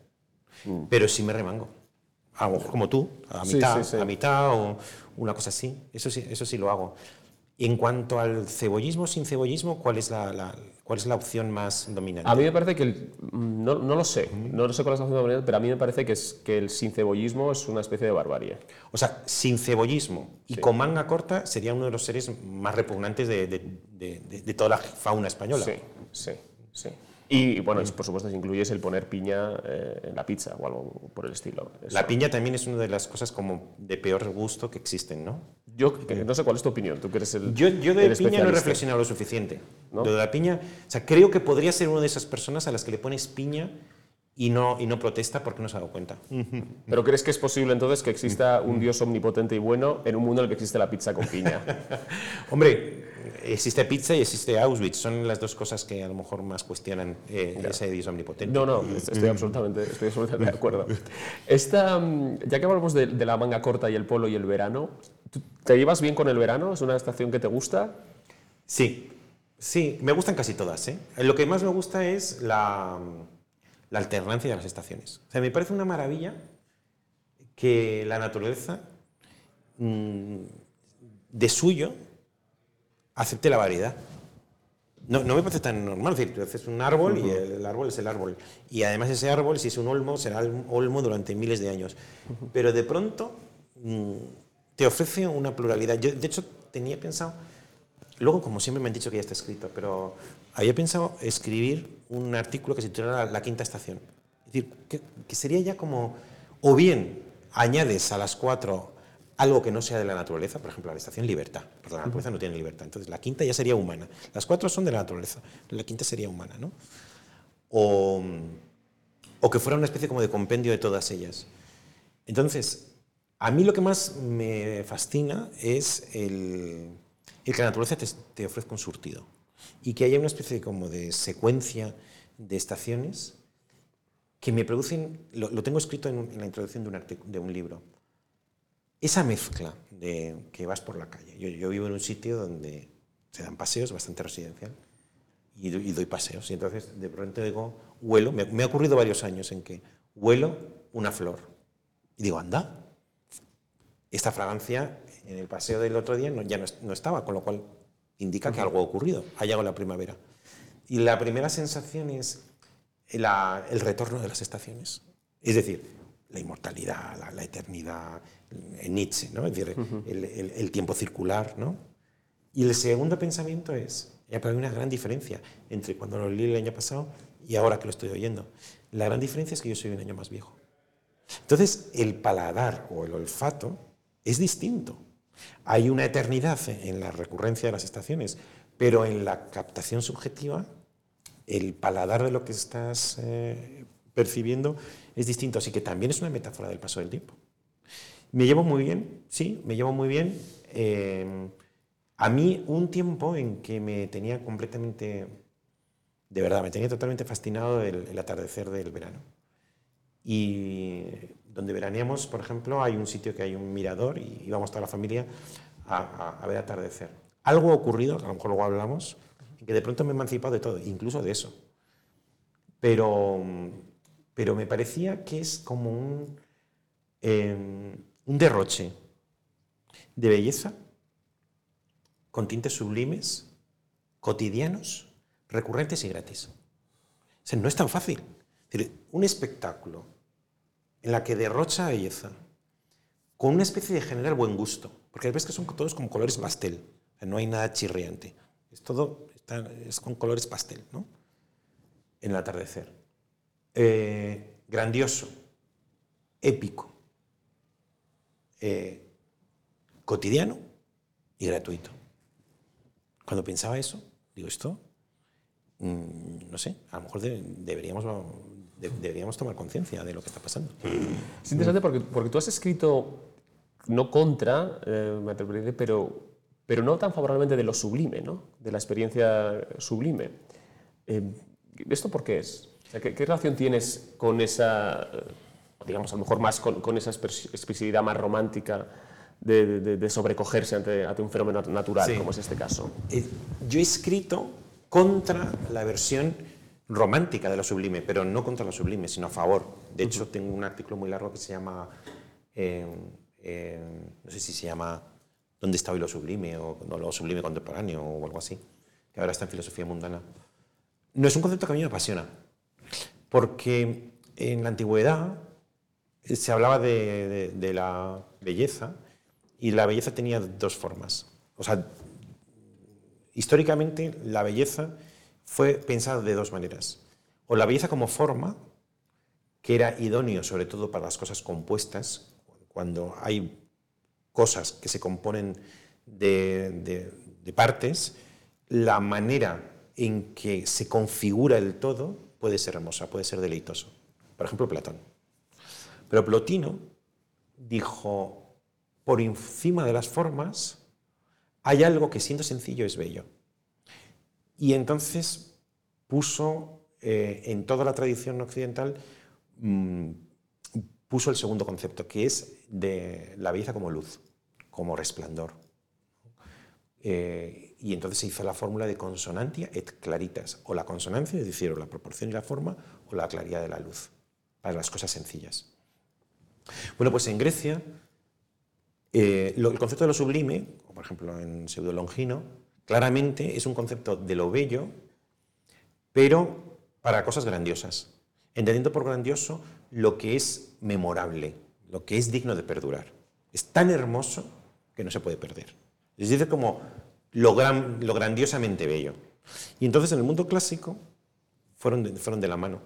Pero sí me remango. A como tú, a Sí, mitad, sí, sí. a mitad o una cosa así. Eso sí, eso sí lo hago. Y en cuanto al cebollismo, sin cebollismo, ¿cuál es la, la- cuál es la opción más dominante? A mí me parece que, el- no, no lo sé, no lo sé cuál es la opción dominante, pero a mí me parece que, es, que el sincebollismo es una especie de barbarie. O sea, sin cebollismo y con manga corta sería uno de los seres más repugnantes de, de- de- de- de toda la fauna española. Sí, sí, sí. Y bueno, por supuesto, si incluyes el poner piña eh, en la pizza o algo por el estilo. Eso. La piña también es una de las cosas como de peor gusto que existen, ¿no? Yo que no sé cuál es tu opinión, tú que eres el. Yo, yo de piña no he reflexionado lo suficiente. ¿No? Lo de la piña, o sea, creo que podría ser una de esas personas a las que le pones piña y no, y no protesta porque no se ha dado cuenta. ¿Pero crees que es posible entonces que exista un dios omnipotente y bueno en un mundo en el que existe la pizza con piña? (laughs) Hombre, existe pizza y existe Auschwitz. Son las dos cosas que a lo mejor más cuestionan eh, ese dios omnipotente. No, no, estoy absolutamente, estoy absolutamente de acuerdo. Esta, mm, ya que hablamos de, de la manga corta y el polo y el verano, ¿tú ¿te llevas bien con el verano? ¿Es una estación que te gusta? Sí, Sí, me gustan casi todas. ¿eh? Lo que más me gusta es la, la alternancia de las estaciones. O sea, me parece una maravilla que la naturaleza mm, de suyo acepte la variedad. No, no me parece tan normal. Es decir, tú haces un árbol y el, árbol es el árbol. Y además ese árbol, si es un olmo, será un olmo durante miles de años. Pero de pronto mm, te ofrece una pluralidad. Yo, de hecho, tenía pensado, luego como siempre me han dicho que ya está escrito, pero había pensado escribir un artículo que se titulara La quinta estación. Es decir, que, que sería ya como, o bien añades a las cuatro algo que no sea de la naturaleza, por ejemplo, la estación libertad, porque la naturaleza no tiene libertad. Entonces, la quinta ya sería humana. Las cuatro son de la naturaleza, la quinta sería humana, ¿no? O, o que fuera una especie como de compendio de todas ellas. Entonces, a mí lo que más me fascina es el, el que la naturaleza te, te, ofrezca un surtido y que haya una especie como de secuencia de estaciones que me producen, lo, tengo escrito en, en la introducción de un, de un libro, esa mezcla de que vas por la calle. Yo, yo, vivo en un sitio donde se dan paseos, bastante residencial, y, y doy paseos. Y entonces de pronto digo, huelo, me, me, ha ocurrido varios años en que huelo una flor. Y digo, anda, esta fragancia en el paseo del otro día no, ya no, no, estaba, con lo cual indica que algo ha ocurrido, ha llegado la primavera. Y la primera sensación es la, el retorno de las estaciones. Es decir, la inmortalidad, la, la eternidad, Nietzsche, ¿no? es decir, uh -huh. el, el, el, tiempo circular. ¿no? Y el segundo pensamiento es, ya para mí una gran diferencia entre cuando lo leí el año pasado y ahora que lo estoy oyendo. La gran diferencia es que yo soy un año más viejo. Entonces, el paladar o el olfato es distinto. Hay una eternidad en la recurrencia de las estaciones, pero en la captación subjetiva, el paladar de lo que estás eh, percibiendo es distinto. Así que también es una metáfora del paso del tiempo. Me llevo muy bien, sí, me llevo muy bien. Eh, a mí un tiempo en que me tenía completamente, de verdad, me tenía totalmente fascinado el, atardecer del verano. Y donde veraneamos, por ejemplo, hay un sitio que hay un mirador y íbamos toda la familia a, ver atardecer. Algo ha ocurrido, a lo mejor luego hablamos, que de pronto me he emancipado de todo, incluso de eso. Pero, pero me parecía que es como un, eh, un derroche de belleza con tintes sublimes, cotidianos, recurrentes y gratis. No es tan fácil. Un espectáculo en la que derrocha belleza, con una especie de general buen gusto, porque ves que son todos como colores pastel, no hay nada chirriante, es todo es con colores pastel, ¿no? En el atardecer. Eh, grandioso, épico, eh, cotidiano y gratuito. Cuando pensaba eso, digo, esto, mmm, no sé, a lo mejor de, deberíamos, de, deberíamos tomar conciencia de lo que está pasando. Es interesante porque, porque tú has escrito, no contra, eh, me pero, pero no tan favorablemente de lo sublime, ¿no? de la experiencia sublime. Eh, ¿Esto por qué es? O sea, ¿qué, ¿qué, relación tienes con esa digamos, a lo mejor más con, con esa expresividad más romántica de, de, de sobrecogerse ante, ante, un fenómeno natural, sí. como es este caso. Eh, yo he escrito contra la versión romántica de lo sublime, pero no contra lo sublime, sino a favor. De hecho, uh -huh. tengo un artículo muy largo que se llama, eh, eh, no sé si se llama ¿Dónde está hoy lo sublime? o no, lo sublime contemporáneo o algo así, que ahora está en filosofía mundana. No es un concepto que a mí me apasiona, porque en la antigüedad se hablaba de, la belleza y la belleza tenía dos formas. O sea, históricamente la belleza fue pensada de dos maneras. O la belleza como forma, que era idóneo sobre todo para las cosas compuestas, cuando hay cosas que se componen de, de partes, la manera en que se configura el todo puede ser hermosa, puede ser deleitoso. Por ejemplo, Platón. Pero Plotino dijo, por encima de las formas hay algo que siendo sencillo es bello. Y entonces puso eh, en toda la tradición occidental, mmm, puso el segundo concepto, que es de la belleza como luz, como resplandor. Eh, y entonces se hizo la fórmula de consonantia et claritas, o la consonancia, es decir, o la proporción y la forma, o la claridad de la luz, para las cosas sencillas. Bueno, pues en Grecia, eh, el concepto de lo sublime, por ejemplo en Pseudo Longino, claramente es un concepto de lo bello, pero para cosas grandiosas, entendiendo por grandioso lo que es memorable, lo que es digno de perdurar. Es tan hermoso que no se puede perder. Es decir, como lo, grandiosamente bello. Y entonces en el mundo clásico fueron fueron de la mano.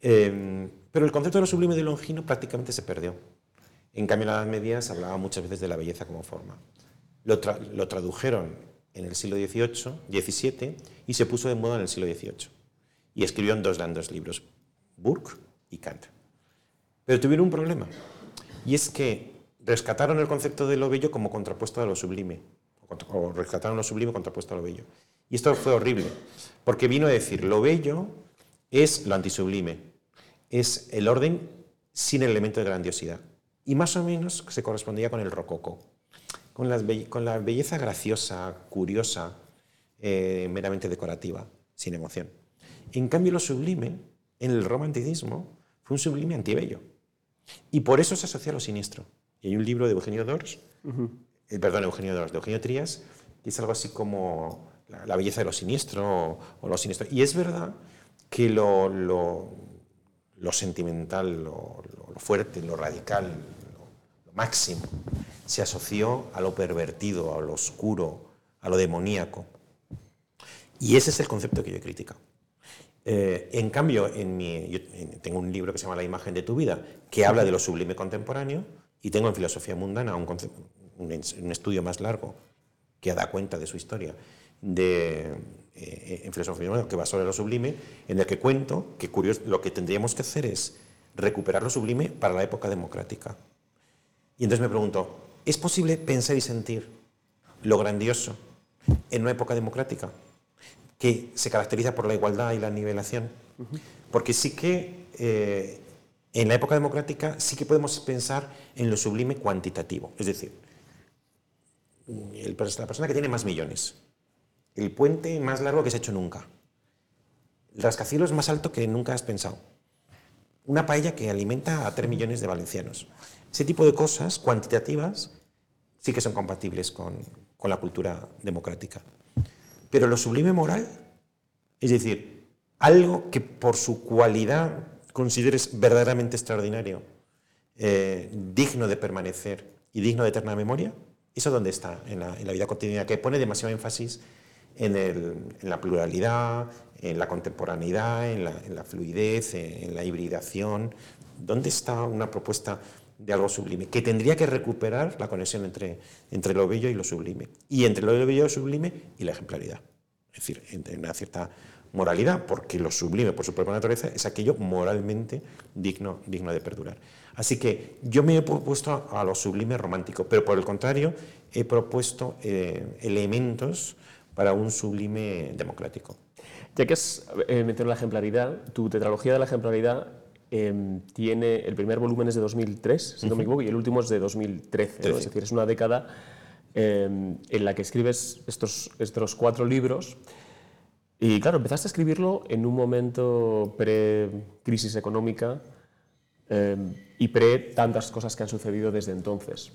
Em, pero el concepto de lo sublime de Longino prácticamente se perdió. En cambio, en la Edad Media se hablaba muchas veces de la belleza como forma. Lo, lo tradujeron en el siglo XVIII, XVII y se puso de moda en el siglo XVIII. Y escribieron dos grandes libros, Burke y Kant. Pero tuvieron un problema, y es que rescataron el concepto de lo bello como contrapuesto a lo sublime, o rescataron lo sublime contrapuesto a lo bello. Y esto fue horrible, porque vino a decir, lo bello es lo antisublime, es el orden sin el elemento de grandiosidad. Y más o menos se correspondía con el rococó, con, con la belleza graciosa, curiosa, eh, meramente decorativa, sin emoción. En cambio, lo sublime, en el romanticismo, fue un sublime antibello. Y por eso se asocia a lo siniestro. Y hay un libro de Eugenio Dors, eh, perdón, Eugenio Dors, de Eugenio Trías, que es algo así como la, belleza de lo siniestro o, lo siniestro. Y es verdad que lo, lo, sentimental, lo, fuerte, lo radical, lo, máximo, se asoció a lo pervertido, a lo oscuro, a lo demoníaco. Y ese es el concepto que yo he criticado. Eh, en cambio, tengo un libro que se llama La imagen de tu vida, que habla de lo sublime contemporáneo, y tengo en filosofía mundana un, un, estudio más largo que da cuenta de su historia de, eh, en filosofía que va sobre lo sublime, en el que cuento que curioso, lo que tendríamos que hacer es recuperar lo sublime para la época democrática. Y entonces me pregunto, ¿es posible pensar y sentir lo grandioso en una época democrática que se caracteriza por la igualdad y la nivelación? Porque sí que eh, en la época democrática sí que podemos pensar en lo sublime cuantitativo, es decir, la persona que tiene más millones, el puente más largo que se ha hecho nunca, el rascacielos más alto que nunca has pensado, una paella que alimenta a 3 millones de valencianos. Ese tipo de cosas cuantitativas sí que son compatibles con, con la cultura democrática. Pero lo sublime moral, es decir, algo que por su cualidad consideres verdaderamente extraordinario, eh, digno de permanecer y digno de eterna memoria, ¿eso dónde está en la, vida cotidiana? Que pone demasiado énfasis en, la pluralidad, en la contemporaneidad, en la, fluidez, en, la hibridación. ¿Dónde está una propuesta de algo sublime? Que tendría que recuperar la conexión entre, entre lo bello y lo sublime. Y entre lo bello y lo sublime y la ejemplaridad. Es decir, entre una cierta moralidad, porque lo sublime por su propia naturaleza es aquello moralmente digno, digno de perdurar. Así que yo me he propuesto a, lo sublime romántico, pero por el contrario he propuesto eh, elementos para un sublime democrático. Ya que has eh, la ejemplaridad, tu tetralogía de la ejemplaridad em, tiene el primer volumen es de 2003, si no me equivoco, y el último es de 2013. Es decir, es una década em, en la que escribes estos, estos cuatro libros y claro, empezaste a escribirlo en un momento pre-crisis económica em, y pre tantas cosas que han sucedido desde entonces.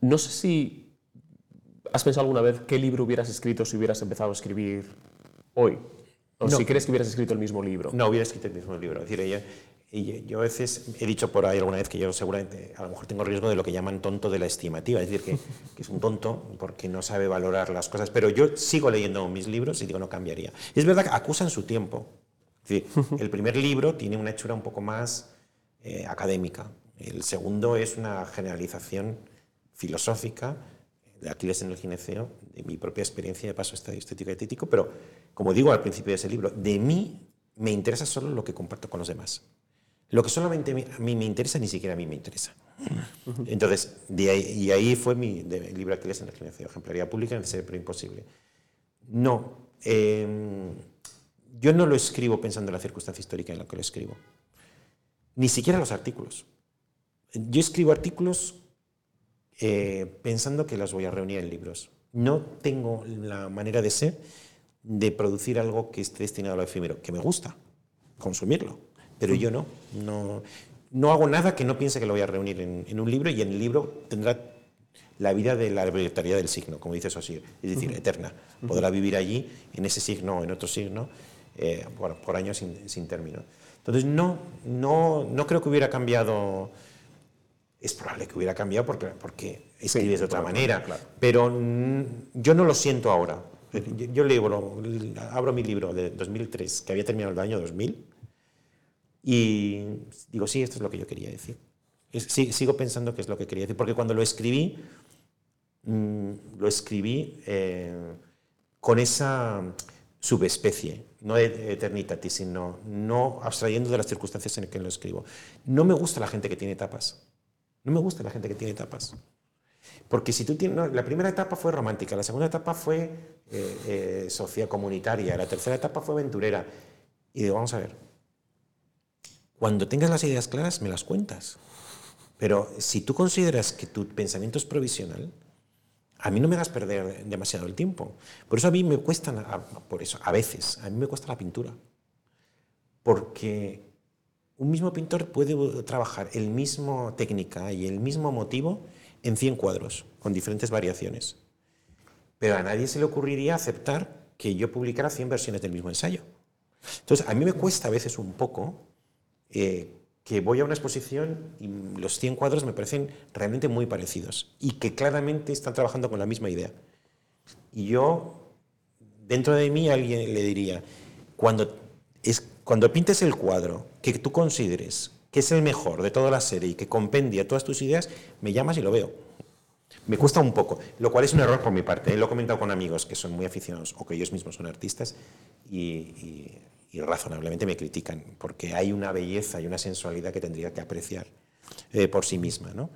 No sé si has pensado alguna vez qué libro hubieras escrito si hubieras empezado a escribir hoy. O si crees que hubieras escrito el mismo libro. No, hubiera escrito el mismo libro. Es decir, ella, y yo a veces he dicho por ahí alguna vez que yo seguramente a lo mejor tengo riesgo de lo que llaman tonto de la estimativa, es decir, que, es un tonto porque no sabe valorar las cosas, pero yo sigo leyendo mis libros y digo no cambiaría. es verdad que acusan su tiempo. (laughs) el primer libro tiene una hechura un poco más eh, académica, el segundo es una generalización filosófica Aquiles en el gineceo, de mi propia experiencia de paso estético y estético, pero como digo al principio de ese libro, de mí me interesa solo lo que comparto con los demás. Lo que solamente a mí me interesa, ni siquiera a mí me interesa. Entonces, de ahí, y ahí fue mi de, libro Aquiles en la ejemplaría pública, en el pero imposible. No, em, yo no lo escribo pensando en la circunstancia histórica en la que lo escribo. Ni siquiera los artículos. Yo escribo artículos eh, pensando que los voy a reunir en libros. no tengo la manera de ser de producir algo que esté destinado a lo efímero, que me gusta consumirlo, pero yo no, no, no hago nada que no piense que lo voy a reunir en, un libro y en el libro tendrá la vida de la arbitrariedad del signo, como dice Saussure, es decir, eterna. Podrá vivir allí, en ese signo o en otro signo, eh, por años sin, sin, término. Entonces, no, no, no creo que hubiera cambiado es probable que hubiera cambiado porque, porque escribes de otra manera, pero yo no lo siento ahora. Yo, leo, abro mi libro de 2003, que había terminado el año 2000, y digo, sí, esto es lo que yo quería decir. sigo pensando que es lo que quería decir, porque cuando lo escribí, mm, lo escribí eh, con esa subespecie, no eternitatis, sino no abstrayendo de las circunstancias en las que lo escribo. No me gusta la gente que tiene etapas. No me gusta la gente que tiene etapas. Porque si tú tienes, la primera etapa fue romántica, la segunda etapa fue eh, eh comunitaria, la tercera etapa fue aventurera. Y digo, vamos a ver, cuando tengas las ideas claras me las cuentas. Pero si tú consideras que tu pensamiento es provisional, a mí no me hagas perder demasiado el tiempo. Por eso a mí me cuesta, por eso, a veces, a mí me cuesta la pintura. Porque un mismo pintor puede trabajar el mismo técnica y el mismo motivo en 100 cuadros, con diferentes variaciones. Pero a nadie se le ocurriría aceptar que yo publicara 100 versiones del mismo ensayo. Entonces, a mí me cuesta a veces un poco eh, que voy a una exposición y los 100 cuadros me parecen realmente muy parecidos y que claramente están trabajando con la misma idea. Y yo, dentro de mí, alguien le diría, cuando es cuando pintes el cuadro que tú consideres que es el mejor de toda la serie y que compendia todas tus ideas, me llamas y lo veo. Me cuesta un poco, lo cual es un error por mi parte. ¿eh? Lo he comentado con amigos que son muy aficionados o que ellos mismos son artistas y, razonablemente me critican porque hay una belleza y una sensualidad que tendría que apreciar eh, por sí misma. ¿no?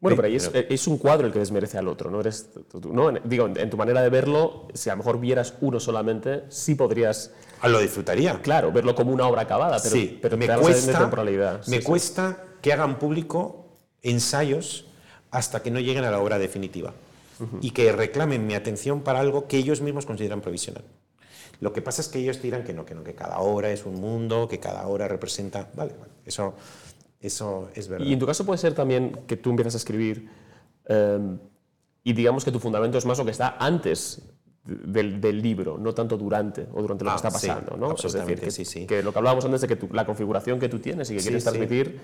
Bueno, pero ahí es, un cuadro el que desmerece al otro, ¿no? Eres, ¿no? Digo, en tu manera de verlo, si a lo mejor vieras uno solamente, sí podrías... Ah, lo disfrutaría. Claro, verlo como una obra acabada, pero, sí, pero me cuesta, temporalidad. me cuesta que hagan público ensayos hasta que no lleguen a la obra definitiva y que reclamen mi atención para algo que ellos mismos consideran provisional. Lo que pasa es que ellos dirán que no, que no, que cada obra es un mundo, que cada obra representa... Vale, vale, eso eso es verdad. Y en tu caso puede ser también que tú empiezas a escribir em, y digamos que tu fundamento es más lo que está antes del, libro, no tanto durante o durante lo que ah, está pasando. ¿no? Es decir, que, sí, sí. que lo que hablábamos antes de que la configuración que tú tienes y que quieres transmitir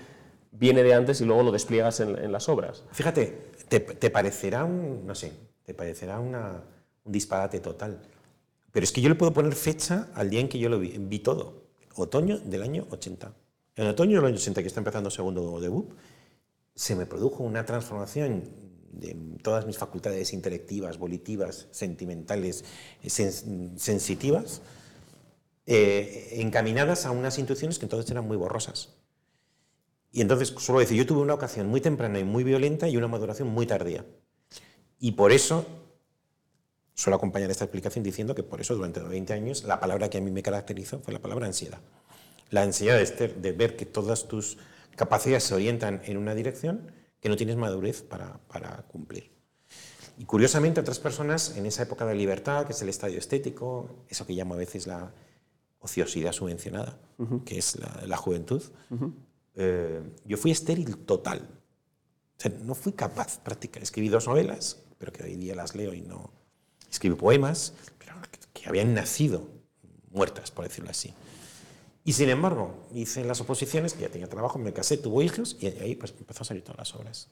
viene de antes y luego lo despliegas en, las obras. Fíjate, te, parecerá un, no sé, te parecerá una, un disparate total. Pero es que yo le puedo poner fecha al día en que yo lo vi, vi todo. Otoño del año 80. En otoño del año 80, que está empezando segundo debut, se me produjo una transformación de todas mis facultades intelectivas, volitivas, sentimentales, sensitivas, eh, encaminadas a unas intuiciones que entonces eran muy borrosas. Y entonces, suelo decir, yo tuve una ocasión muy temprana y muy violenta y una maduración muy tardía. Y por eso suelo acompañar esta explicación diciendo que por eso durante 20 años la palabra que a mí me caracterizó fue la palabra ansiedad la ansiedad de ver que todas tus capacidades se orientan en una dirección que no tienes madurez para, para, cumplir. Y curiosamente otras personas en esa época de libertad, que es el estadio estético, eso que llamo a veces la ociosidad subvencionada, que es la, juventud, eh, yo fui estéril total. O sea, no fui capaz prácticamente. Escribí dos novelas, pero que hoy día las leo y no... Escribí poemas, pero que habían nacido muertas, por decirlo así. Y sin embargo, hice las oposiciones, que ya tenía trabajo, me casé, tuve hijos y ahí pues, empezó a salir todas las obras.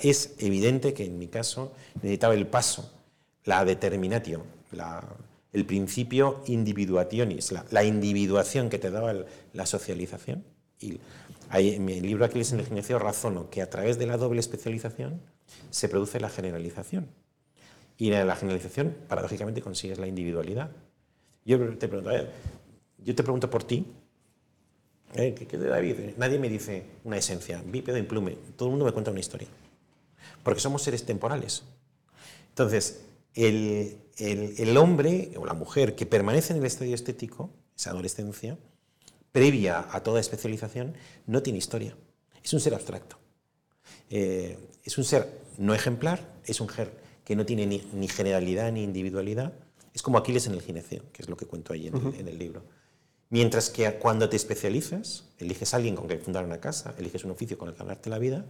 es evidente que en mi caso necesitaba el paso, la determinatio, el principio individuationis, la, individuación que te daba la socialización. Y en mi libro Aquiles en el Gineceo razono que a través de la doble especialización se produce la generalización. Y en la generalización, paradójicamente, consigues la individualidad. Yo te pregunto, a ver, yo te pregunto por ti, ¿eh? ¿qué, de David? Nadie me dice una esencia, bípedo, implume. Todo el mundo me cuenta una historia. Porque somos seres temporales. Entonces, el, el, hombre o la mujer que permanece en el estadio estético, esa adolescencia, previa a toda especialización, no tiene historia. Es un ser abstracto. Eh, es un ser no ejemplar, es un ser que no tiene ni, ni generalidad ni individualidad, es como Aquiles en el gineceo, que es lo que cuento ahí en, el, en el libro. Mientras que cuando te especializas, eliges a alguien con quien fundar una casa, eliges un oficio con el que ganarte la vida,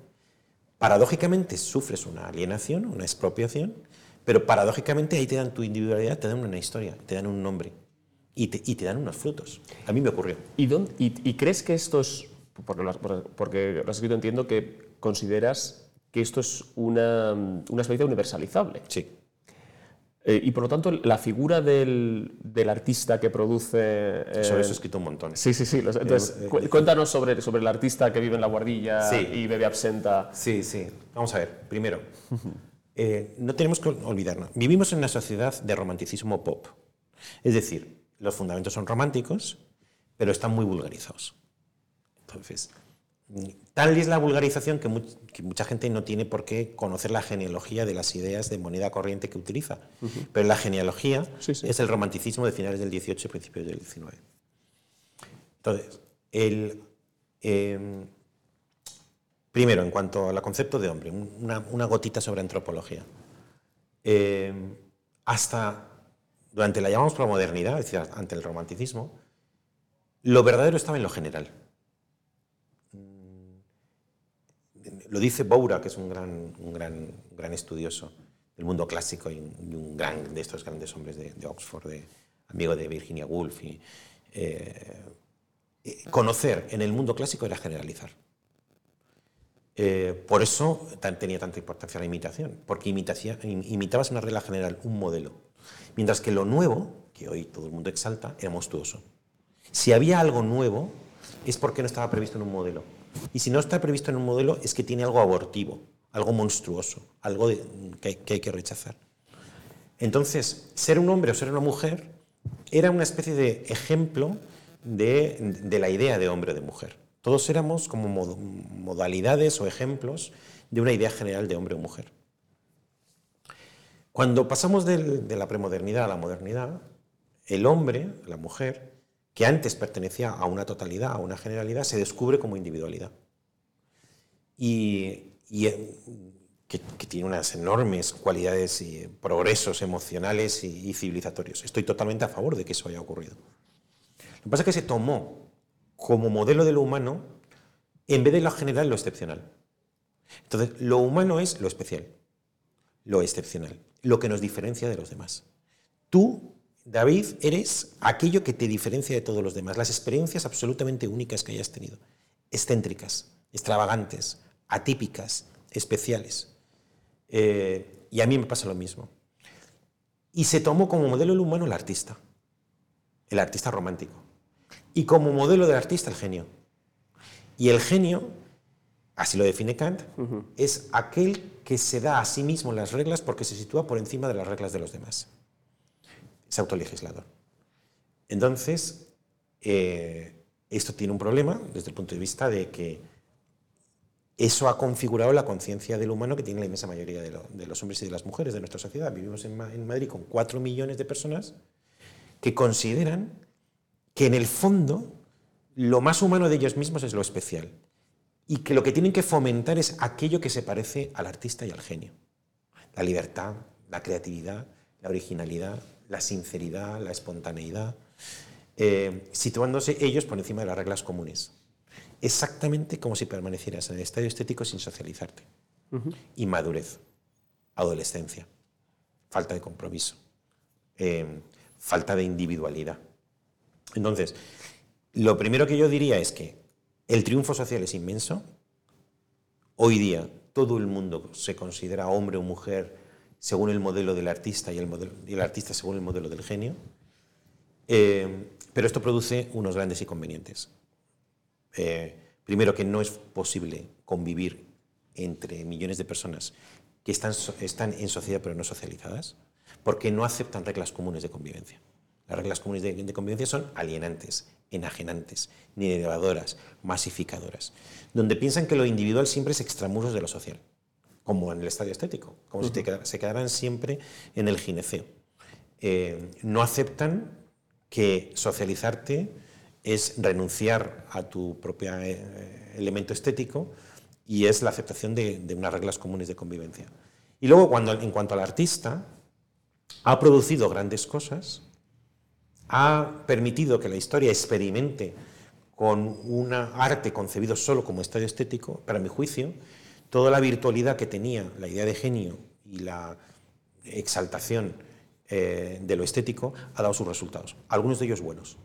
paradójicamente sufres una alienación, una expropiación, pero paradójicamente ahí te dan tu individualidad, te dan una historia, te dan un nombre y te, y te dan unos frutos. A mí me ocurrió. ¿Y, dónde- y- y crees que esto es, porque lo has, por- porque lo has escrito, entiendo que consideras que esto es una, una experiencia universalizable? Sí. Eh, y por lo tanto, la figura del, del artista que produce... eh, Sobre eso he escrito un montón. Sí, sí, sí. los- Entonces, Eh, eh, cu- cuéntanos sobre, sobre el artista que vive en la guardilla Sí. y bebe absenta. Sí, sí. Vamos a ver. Primero, (laughs) eh, no tenemos que olvidarnos. Vivimos en una sociedad de romanticismo pop. Es decir, los fundamentos son románticos, pero están muy vulgarizados. Entonces, tal es la vulgarización que, much- que mucha gente no tiene por qué conocer la genealogía de las ideas de moneda corriente que utiliza. Pero la genealogía Sí, sí. es el romanticismo de finales del 18 y principios del 19. Entonces, el, em, primero, en cuanto al concepto de hombre, un- una, una gotita sobre antropología. Em, hasta durante la llamamos modernidad, es decir, ante el romanticismo, lo verdadero estaba en lo general. Lo dice Boura, que es un gran, un gran, gran estudioso del mundo clásico y un, gran de estos grandes hombres de, Oxford, de- amigo de Virginia Woolf. y, eh, eh, conocer en el mundo clásico era generalizar. Eh, por eso tenía tanta importancia la imitación, porque imitabas una regla general, un modelo. Mientras que lo nuevo, que hoy todo el mundo exalta, era monstruoso. Si había algo nuevo, es porque no estaba previsto en un modelo. Y si no está previsto en un modelo, es que tiene algo abortivo, algo monstruoso, algo que, hay- que rechazar. Entonces, ser un hombre o ser una mujer era una especie de ejemplo de, la idea de hombre o de mujer. Todos éramos como mod- modalidades o ejemplos de una idea general de hombre o mujer. Cuando pasamos de la premodernidad a la modernidad, el hombre, la mujer, que antes pertenecía a una totalidad, a una generalidad, se descubre como individualidad. Y, eh, que, que tiene unas enormes cualidades y progresos emocionales y, y civilizatorios. Estoy totalmente a favor de que eso haya ocurrido. Lo que pasa es que se tomó como modelo de lo humano, en vez de lo general, lo excepcional. Entonces, lo humano es lo especial, lo excepcional, lo que nos diferencia de los demás. Tú, David, eres aquello que te diferencia de todos los demás, las experiencias absolutamente únicas que hayas tenido, excéntricas, extravagantes, atípicas, especiales. Eh, y a mí me pasa lo mismo. Y se tomó como modelo el humano el artista, el artista romántico. Y como modelo del artista el genio. Y el genio, así lo define Kant, es aquel que se da a sí mismo las reglas porque se sitúa por encima de las reglas de los demás. Es autolegislador. Entonces, eh, esto tiene un problema desde el punto de vista de que eso ha configurado la conciencia del humano que tiene la inmensa mayoría de, lo- de los hombres y de las mujeres de nuestra sociedad. Vivimos en, en Madrid con cuatro millones de personas que consideran que en el fondo lo más humano de ellos mismos es lo especial y que lo que tienen que fomentar es aquello que se parece al artista y al genio. La libertad, la creatividad, la originalidad, la sinceridad, la espontaneidad, eh, situándose ellos por encima de las reglas comunes. Exactamente como si permanecieras en el estadio estético sin socializarte. Inmadurez, adolescencia, falta de compromiso, eh, falta de individualidad. Entonces, lo primero que yo diría es que el triunfo social es inmenso. Hoy día todo el mundo se considera hombre o mujer según el modelo del artista y el, modelo- artista según el modelo del genio. Eh, pero esto produce unos grandes inconvenientes. Eh, primero, que no es posible convivir entre millones de personas que están, en sociedad pero no socializadas, porque no aceptan reglas comunes de convivencia. Las reglas comunes de, de convivencia son alienantes, enajenantes, niveladoras, masificadoras, donde piensan que lo individual siempre es extramuros de lo social, como en el estadio estético, como si te se quedaran siempre en el gineceo. Eh, no aceptan que socializarte es renunciar a tu propio elemento estético y es la aceptación de, de unas reglas comunes de convivencia. Y luego, cuando, en cuanto al artista, ha producido grandes cosas, ha permitido que la historia experimente con un arte concebido solo como estadio estético, para mi juicio, toda la virtualidad que tenía la idea de genio y la exaltación eh, de lo estético ha dado sus resultados, algunos de ellos buenos,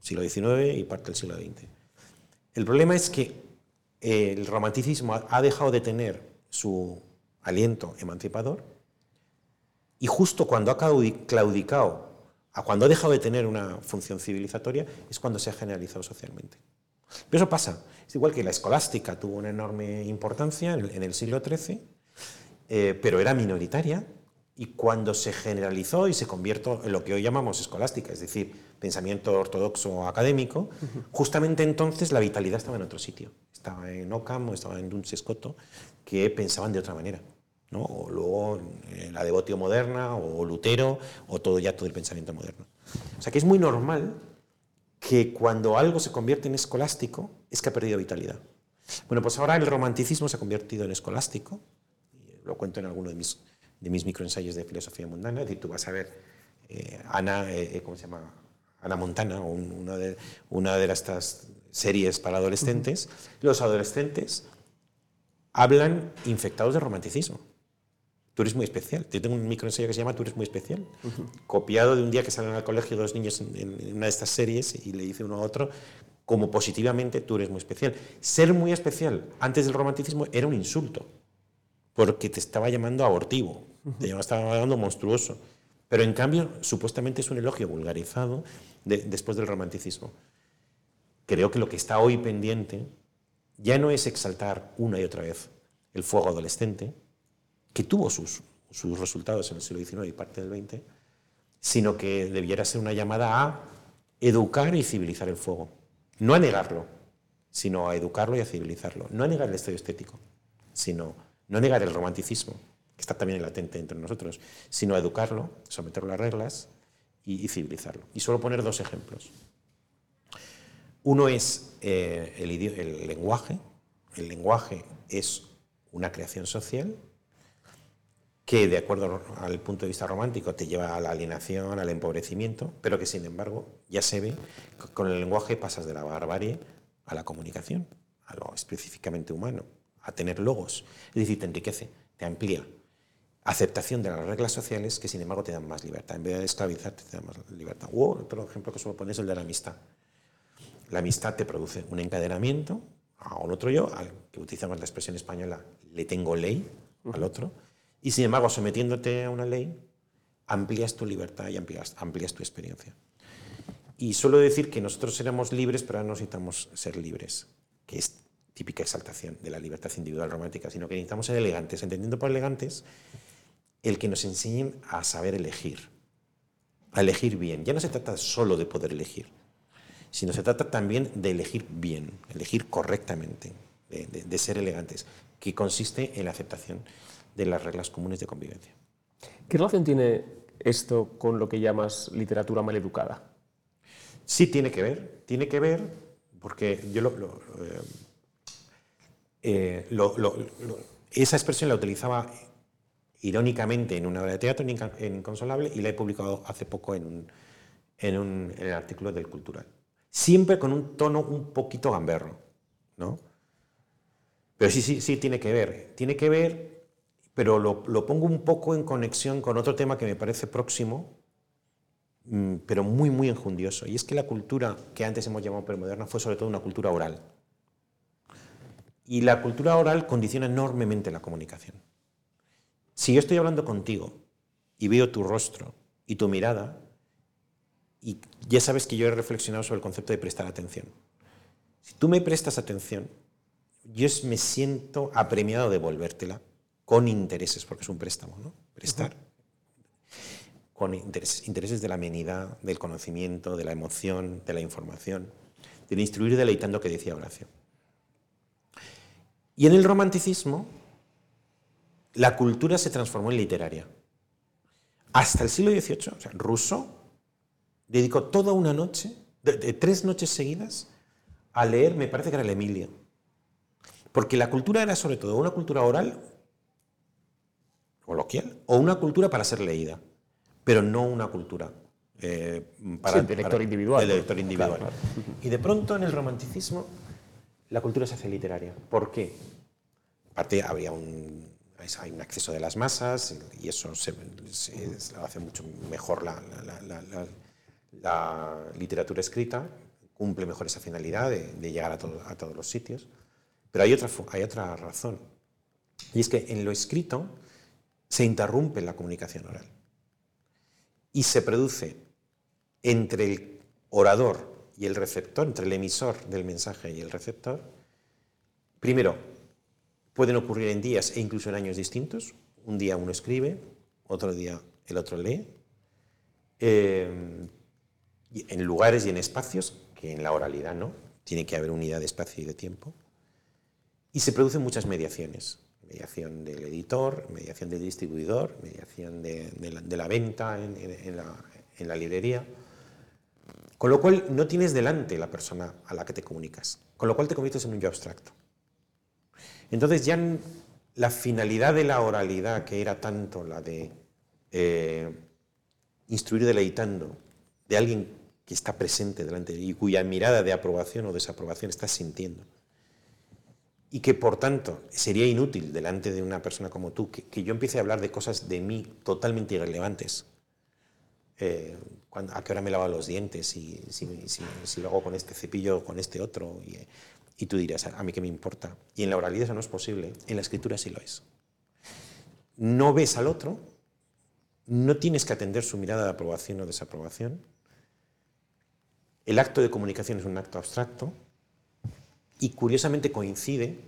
siglo XIX y parte del siglo XX. El problema es que el romanticismo ha dejado de tener su aliento emancipador y justo cuando ha claudicado, a cuando ha dejado de tener una función civilizatoria, es cuando se ha generalizado socialmente. Pero eso pasa. Es igual que la escolástica tuvo una enorme importancia en el, siglo XIII, eh, pero era minoritaria, y cuando se generalizó y se convirtió en lo que hoy llamamos escolástica, es decir, pensamiento ortodoxo académico, justamente entonces la vitalidad estaba en otro sitio. Estaba en Ockham o estaba en Duns Scoto, que pensaban de otra manera. ¿no? O luego eh, la devotio moderna, o Lutero, o todo ya todo el pensamiento moderno. O sea que es muy normal que cuando algo se convierte en escolástico es que ha perdido vitalidad. Bueno, pues ahora el romanticismo se ha convertido en escolástico, lo cuento en alguno de mis, de mis microensayos de filosofía mundana, es decir, tú vas a ver eh, Ana, eh, ¿cómo se llama? Ana Montana, una, de, una de estas series para adolescentes, los adolescentes hablan infectados de romanticismo. Tú eres muy especial. Yo tengo un microensayo que se llama Tú eres muy especial, copiado de un día que salen al colegio dos niños en, una de estas series y le dice uno a otro como positivamente tú eres muy especial. Ser muy especial antes del romanticismo era un insulto, porque te estaba llamando abortivo, te estaba llamando monstruoso. Pero en cambio, supuestamente es un elogio vulgarizado después del romanticismo. Creo que lo que está hoy pendiente ya no es exaltar una y otra vez el fuego adolescente, que tuvo sus, resultados en el siglo XIX y parte del XX, sino que debiera ser una llamada a educar y civilizar el fuego. No a negarlo, sino a educarlo y a civilizarlo. No a negar el estadio estético, sino no a negar el romanticismo, que está también latente entre nosotros, sino a educarlo, someterlo a reglas y, civilizarlo. Y solo poner dos ejemplos. Uno es eh, el, el lenguaje. El lenguaje es una creación social que de acuerdo al punto de vista romántico te lleva a la alienación, al empobrecimiento, pero que sin embargo ya se ve que con el lenguaje pasas de la barbarie a la comunicación, a lo específicamente humano, a tener logos. Es decir, te enriquece, te amplía. Aceptación de las reglas sociales que sin embargo te dan más libertad. En vez de esclavizarte, te dan más libertad. O otro ejemplo que suelo poner es el de la amistad. La amistad te produce un encadenamiento a un otro yo, al que utilizamos la expresión española, le tengo ley al otro y sin embargo, sometiéndote a una ley, amplías tu libertad y amplías, amplías tu experiencia. Y suelo decir que nosotros seremos libres, pero no necesitamos ser libres, que es típica exaltación de la libertad individual romántica, sino que necesitamos ser elegantes, entendiendo por elegantes el que nos enseñen a saber elegir, a elegir bien. Ya no se trata solo de poder elegir, sino se trata también de elegir bien, elegir correctamente, de ser elegantes, que consiste en la aceptación de las reglas comunes de convivencia. ¿Qué relación tiene esto con lo que llamas literatura maleducada? Sí, tiene que ver. Tiene que ver porque yo lo, eh, eh, esa expresión la utilizaba irónicamente en una obra de teatro en Inconsolable y la he publicado hace poco en, un, en, un, en el artículo del Cultural. Siempre con un tono un poquito gamberro, ¿no? Pero sí, sí, sí tiene que ver. Tiene que ver pero lo, pongo un poco en conexión con otro tema que me parece próximo, mm, pero muy, muy enjundioso. Y es que la cultura que antes hemos llamado premoderna fue sobre todo una cultura oral. Y la cultura oral condiciona enormemente la comunicación. Si yo estoy hablando contigo y veo tu rostro y tu mirada, y ya sabes que yo he reflexionado sobre el concepto de prestar atención. Si tú me prestas atención, yo me siento apremiado de devolvértela con intereses, porque es un préstamo, ¿no? Prestar. Con intereses, intereses de la amenidad, del conocimiento, de la emoción, de la información, del instruir deleitando que decía Horacio. Y en el romanticismo, la cultura se transformó en literaria. Hasta el siglo XVIII, o sea, Rousseau dedicó toda una noche, de, tres noches seguidas, a leer, me parece que era el Emilio. Porque la cultura era sobre todo una cultura oral coloquial o una cultura para ser leída, pero no una cultura eh, para Sí, de lector individual, de pues, lector individual. claro, Y de pronto en el romanticismo la cultura se hace literaria. ¿Por qué? Aparte habría un, hay un acceso de las masas y eso se, se- se hace mucho mejor la, la- la- la- literatura escrita, cumple mejor esa finalidad de, de llegar a, todo- a todos los sitios. Pero hay otra, hay otra razón, y es que en lo escrito se interrumpe la comunicación oral y se produce entre el orador y el receptor, entre el emisor del mensaje y el receptor, primero, pueden ocurrir en días e incluso en años distintos. Un día uno escribe, otro día el otro lee, eh, en lugares y en espacios que en la oralidad no, tiene que haber unidad de espacio y de tiempo. Y se producen muchas mediaciones. Mediación del editor, mediación del distribuidor, mediación de, la, venta en, la, librería. Con lo cual no tienes delante la persona a la que te comunicas. Con lo cual te conviertes en un yo abstracto. Entonces ya la finalidad de la oralidad, que era tanto la de eh, instruir deleitando, de alguien que está presente delante y cuya mirada de aprobación o desaprobación estás sintiendo, y que por tanto sería inútil delante de una persona como tú que, yo empiece a hablar de cosas de mí totalmente irrelevantes. Eh, a qué hora me lavo los dientes, y si, lo hago con este cepillo o con este otro. Y tú dirás, a mí qué me importa. Y en la oralidad eso no es posible, en la escritura sí lo es. No ves al otro, no tienes que atender su mirada de aprobación o desaprobación. El acto de comunicación es un acto abstracto y curiosamente coincide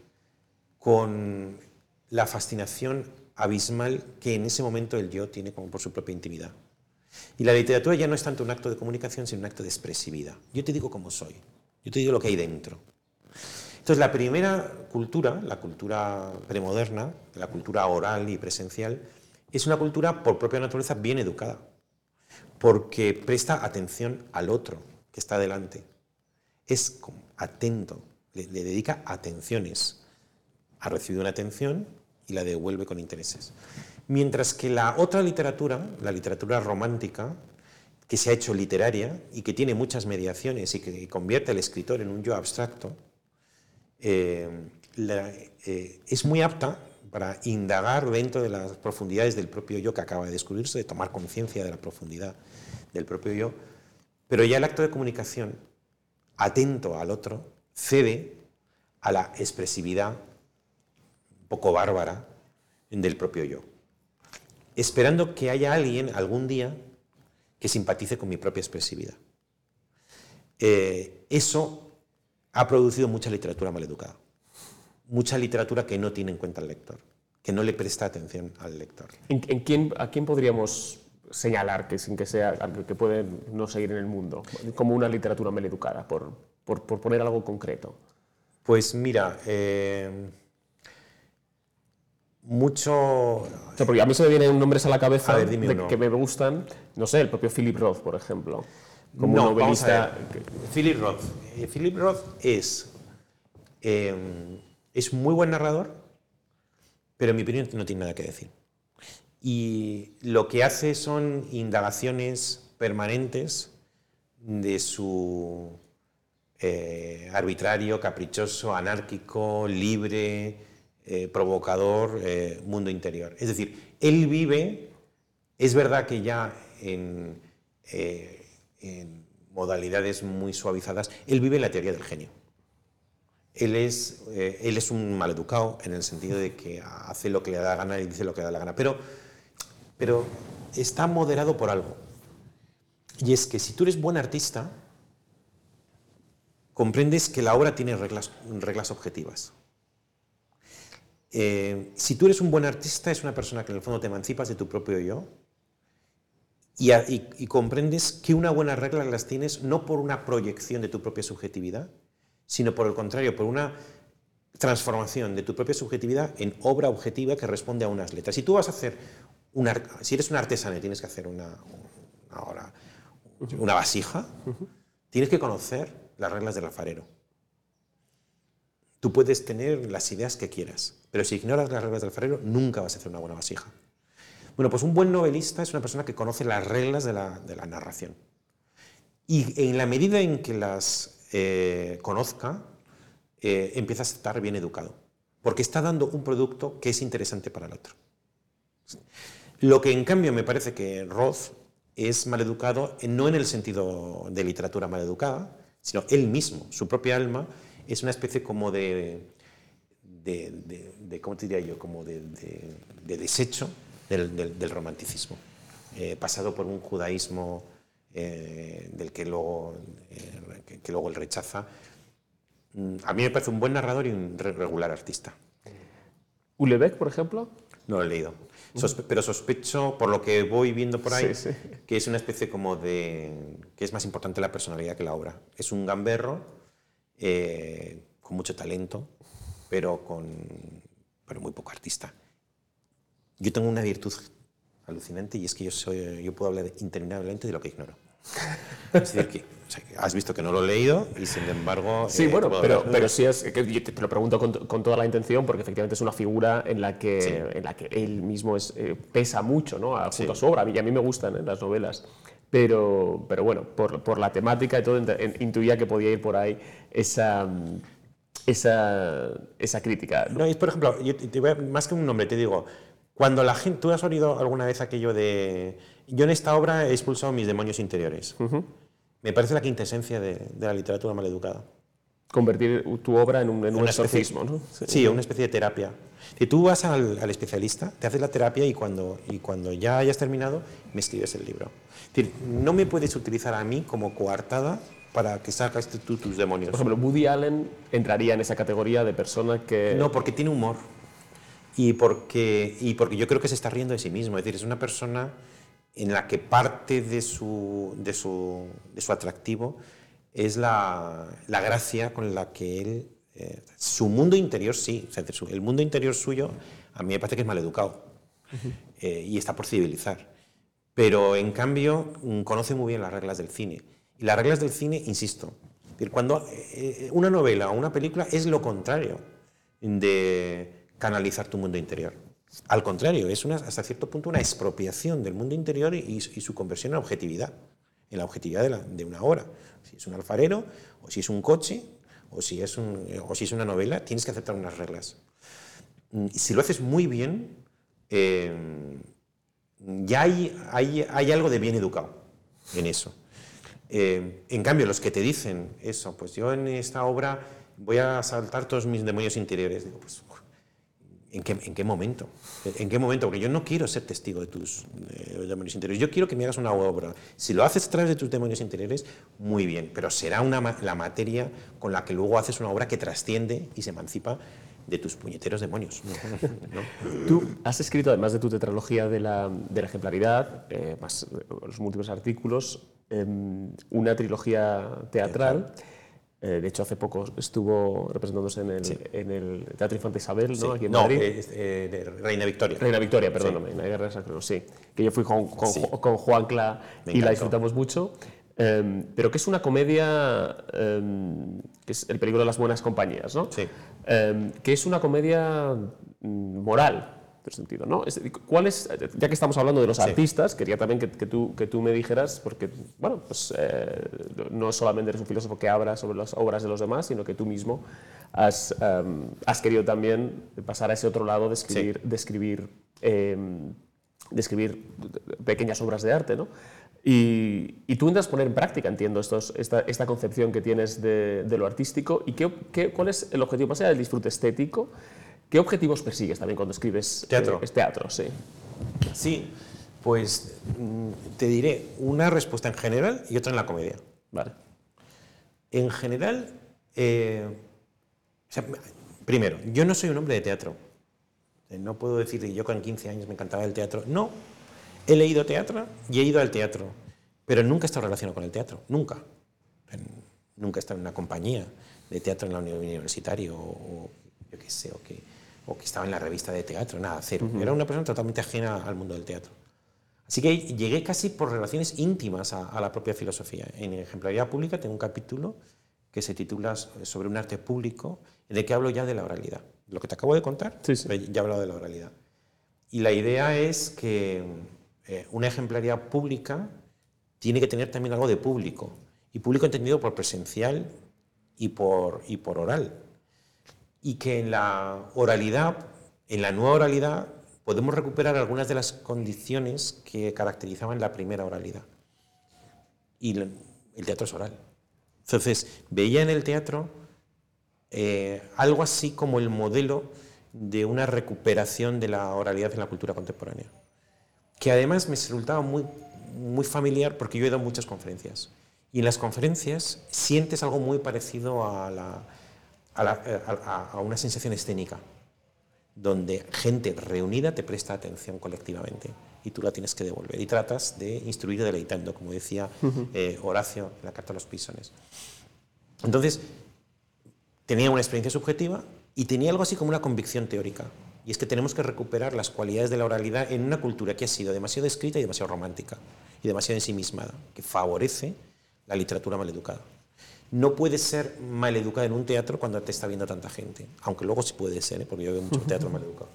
con la fascinación abismal que en ese momento el yo tiene como por su propia intimidad. Y la literatura ya no es tanto un acto de comunicación, sino un acto de expresividad. Yo te digo cómo soy, yo te digo lo que hay dentro. Entonces, la primera cultura, la cultura premoderna, la cultura oral y presencial, es una cultura por propia naturaleza bien educada, porque presta atención al otro que está delante. Es atento, le, dedica atenciones. Ha recibido una atención y la devuelve con intereses. Mientras que la otra literatura, la literatura romántica, que se ha hecho literaria y que tiene muchas mediaciones y que convierte al escritor en un yo abstracto, eh, eh, es muy apta para indagar dentro de las profundidades del propio yo que acaba de descubrirse, de tomar conciencia de la profundidad del propio yo, pero ya el acto de comunicación, atento al otro, cede a la expresividad un poco bárbara del propio yo, esperando que haya alguien algún día que simpatice con mi propia expresividad. Eh, eso ha producido mucha literatura maleducada, mucha literatura que no tiene en cuenta al lector, que no le presta atención al lector. ¿En, en quién, ¿A quién podríamos señalar que sin que sea que puede no seguir en el mundo como una literatura maleducada, por, por, por poner algo concreto? Pues mira, eh, mucho... O sea, porque a mí se me vienen nombres a la cabeza A ver, dime de uno. que me gustan, no sé, el propio Philip Roth, por ejemplo, como No, novelista. Philip Roth. Eh, Philip Roth es, eh, es muy buen narrador, pero en mi opinión no tiene nada que decir. Y lo que hace son indagaciones permanentes de su eh, arbitrario, caprichoso, anárquico, libre, eh, provocador eh, mundo interior. Es decir, él vive, es verdad que ya en, eh, modalidades muy suavizadas, él vive la teoría del genio. Él es, él es un maleducado en el sentido de que hace lo que le da la gana y dice lo que le da la gana, pero, pero está moderado por algo. Y es que si tú eres buen artista, comprendes que la obra tiene reglas, reglas objetivas. Eh, si tú eres un buen artista, es una persona que en el fondo te emancipas de tu propio yo y, a- y- y comprendes que una buena regla las tienes no por una proyección de tu propia subjetividad, sino por el contrario, por una transformación de tu propia subjetividad en obra objetiva que responde a unas letras. Si tú vas a hacer una, si eres un artesano y tienes que hacer una, una, una vasija, tienes que conocer las reglas del alfarero. Tú puedes tener las ideas que quieras, pero si ignoras las reglas del alfarero, nunca vas a hacer una buena vasija. Bueno, pues un buen novelista es una persona que conoce las reglas de la, narración. Y en la medida en que las eh, conozca, eh, empieza a estar bien educado, porque está dando un producto que es interesante para el otro. Lo que en cambio me parece que Roth es maleducado, no en el sentido de literatura maleducada, sino él mismo, su propia alma, es una especie como de, de, de, ¿cómo te diría yo? Como de, desecho del, del, romanticismo, eh, pasado por un judaísmo eh, del que luego, que, que, luego él rechaza. Mm, a mí me parece un buen narrador y un regular artista. ¿Ulebeck, por ejemplo? No lo he leído pero sospecho, por lo que voy viendo por ahí, que es una especie como de... que es más importante la personalidad que la obra. Es un gamberro eh, con mucho talento, pero, con, pero muy poco artista. Yo tengo una virtud alucinante y es que yo, soy, yo puedo hablar interminablemente de lo que ignoro. Es decir, que has visto que no lo he leído y sin embargo... Sí, eh, bueno, pero, pero sí es... Que te, lo pregunto con, con, toda la intención porque efectivamente es una figura en la que, en la que él mismo es, eh, pesa mucho ¿no? a, junto a su obra. Y a mí me gustan ¿eh? las novelas. Pero, pero bueno, por, por, la temática y todo, intuía que podía ir por ahí esa... Esa, esa crítica. ¿no? es, por ejemplo, yo te voy a, más que un nombre, te digo, cuando la gente, tú has oído alguna vez aquello de, yo en esta obra he expulsado mis demonios interiores. Me parece la quintesencia de, de la literatura maleducada. Convertir tu obra en un, en un exorcismo, ¿no? Sí, una especie de terapia. Si tú vas al, al, especialista, te haces la terapia y cuando, y cuando ya hayas terminado, me escribes el libro. Es decir, no me puedes utilizar a mí como coartada para que sacas tú tus demonios. Por ejemplo, Woody Allen entraría en esa categoría de persona que... No, porque tiene humor. Y porque, y porque yo creo que se está riendo de sí mismo. Es decir, es una persona en la que parte de su, de su, de su atractivo es la, la, gracia con la que él... Eh, su mundo interior sí, el mundo interior suyo a mí me parece que es maleducado eh, y está por civilizar. Pero en cambio mm, conoce muy bien las reglas del cine. Y las reglas del cine, insisto, cuando eh, una novela o una película es lo contrario de canalizar tu mundo interior. Al contrario, es una, hasta cierto punto una expropiación del mundo interior y, su conversión en objetividad, en la objetividad de, una obra. Si es un alfarero, o si es un coche, o si es, un, o si es una novela, tienes que aceptar unas reglas. Mm, si lo haces muy bien, eh, ya hay, algo de bien educado en eso. Eh, en cambio, los que te dicen eso, pues yo en esta obra voy a saltar todos mis demonios interiores, digo, pues ¿En qué, ¿En qué, momento? ¿En qué momento? Porque yo no quiero ser testigo de tus demonios interiores. Yo quiero que me hagas una obra. Si lo haces a través de tus demonios interiores, muy bien, pero será una, la materia con la que luego haces una obra que trasciende y se emancipa de tus puñeteros demonios. (laughs) Tú has escrito, además de tu tetralogía de la, de la ejemplaridad, eh, más los múltiples artículos, em, una trilogía teatral. Eh, de hecho, hace poco estuvo representándose en el, en el Teatro Infante Isabel, ¿no? Aquí en Madrid. Eh, Reina Victoria. Reina Victoria, perdóname, sí. Guerra de sí. Que yo fui con, con, con Juan Cla y la disfrutamos mucho. Um, pero que es una comedia, um, que es El peligro de las buenas compañías, ¿no? Sí. Um, que es una comedia moral, sentido, ¿no? ¿Cuál es, ya que estamos hablando de los artistas, quería también que, que, tú, que tú me dijeras, porque, bueno, pues eh, no solamente eres un filósofo que habla sobre las obras de los demás, sino que tú mismo has, um, has querido también pasar a ese otro lado de escribir, sí. de escribir, eh, de escribir pequeñas obras de arte, ¿no? Y, y, tú intentas poner en práctica, entiendo, estos, esta, esta, concepción que tienes de, de lo artístico. ¿Y qué, qué, cuál es el objetivo? ¿Más allá del disfrute estético? ¿Qué objetivos persigues también cuando escribes teatro? Eh, teatro, sí. Sí, pues mm, te diré una respuesta en general y otra en la comedia. Vale. En general, eh, o sea, primero, yo no soy un hombre de teatro. No puedo decir que yo con 15 años me encantaba el teatro. No, he leído teatro y he ido al teatro, pero nunca he estado relacionado con el teatro, nunca. Nunca he estado en una compañía de teatro en la universitaria o, yo qué sé, o que o que estaba en la revista de teatro, nada, cero. Uh -huh. Era una persona totalmente ajena al mundo del teatro. Así que llegué casi por relaciones íntimas a, a, la propia filosofía. En Ejemplaridad Pública tengo un capítulo que se titula sobre un arte público, en el que hablo ya de la oralidad. Lo que te acabo de contar, sí, sí. ya he hablado de la oralidad. Y la idea es que eh, una ejemplaridad pública tiene que tener también algo de público, y público entendido por presencial y por, y por oral. Y que en la oralidad, en la nueva oralidad, podemos recuperar algunas de las condiciones que caracterizaban la primera oralidad. Y el teatro es oral. Entonces, veía en el teatro eh, algo así como el modelo de una recuperación de la oralidad en la cultura contemporánea, que además me resultaba muy, muy familiar porque yo he dado muchas conferencias. Y en las conferencias sientes algo muy parecido a, la, a, a una sensación escénica donde gente reunida te presta atención colectivamente y tú la tienes que devolver. Y tratas de instruir deleitando, como decía eh, Horacio en la Carta a los Pisones. Entonces, tenía una experiencia subjetiva y tenía algo así como una convicción teórica. Y es que tenemos que recuperar las cualidades de la oralidad en una cultura que ha sido demasiado escrita y demasiado romántica y demasiado ensimismada, que favorece la literatura maleducada no puede ser maleducada en un teatro cuando te está viendo tanta gente, aunque luego sí puede ser, ¿eh? porque yo veo mucho teatro (laughs) maleducado.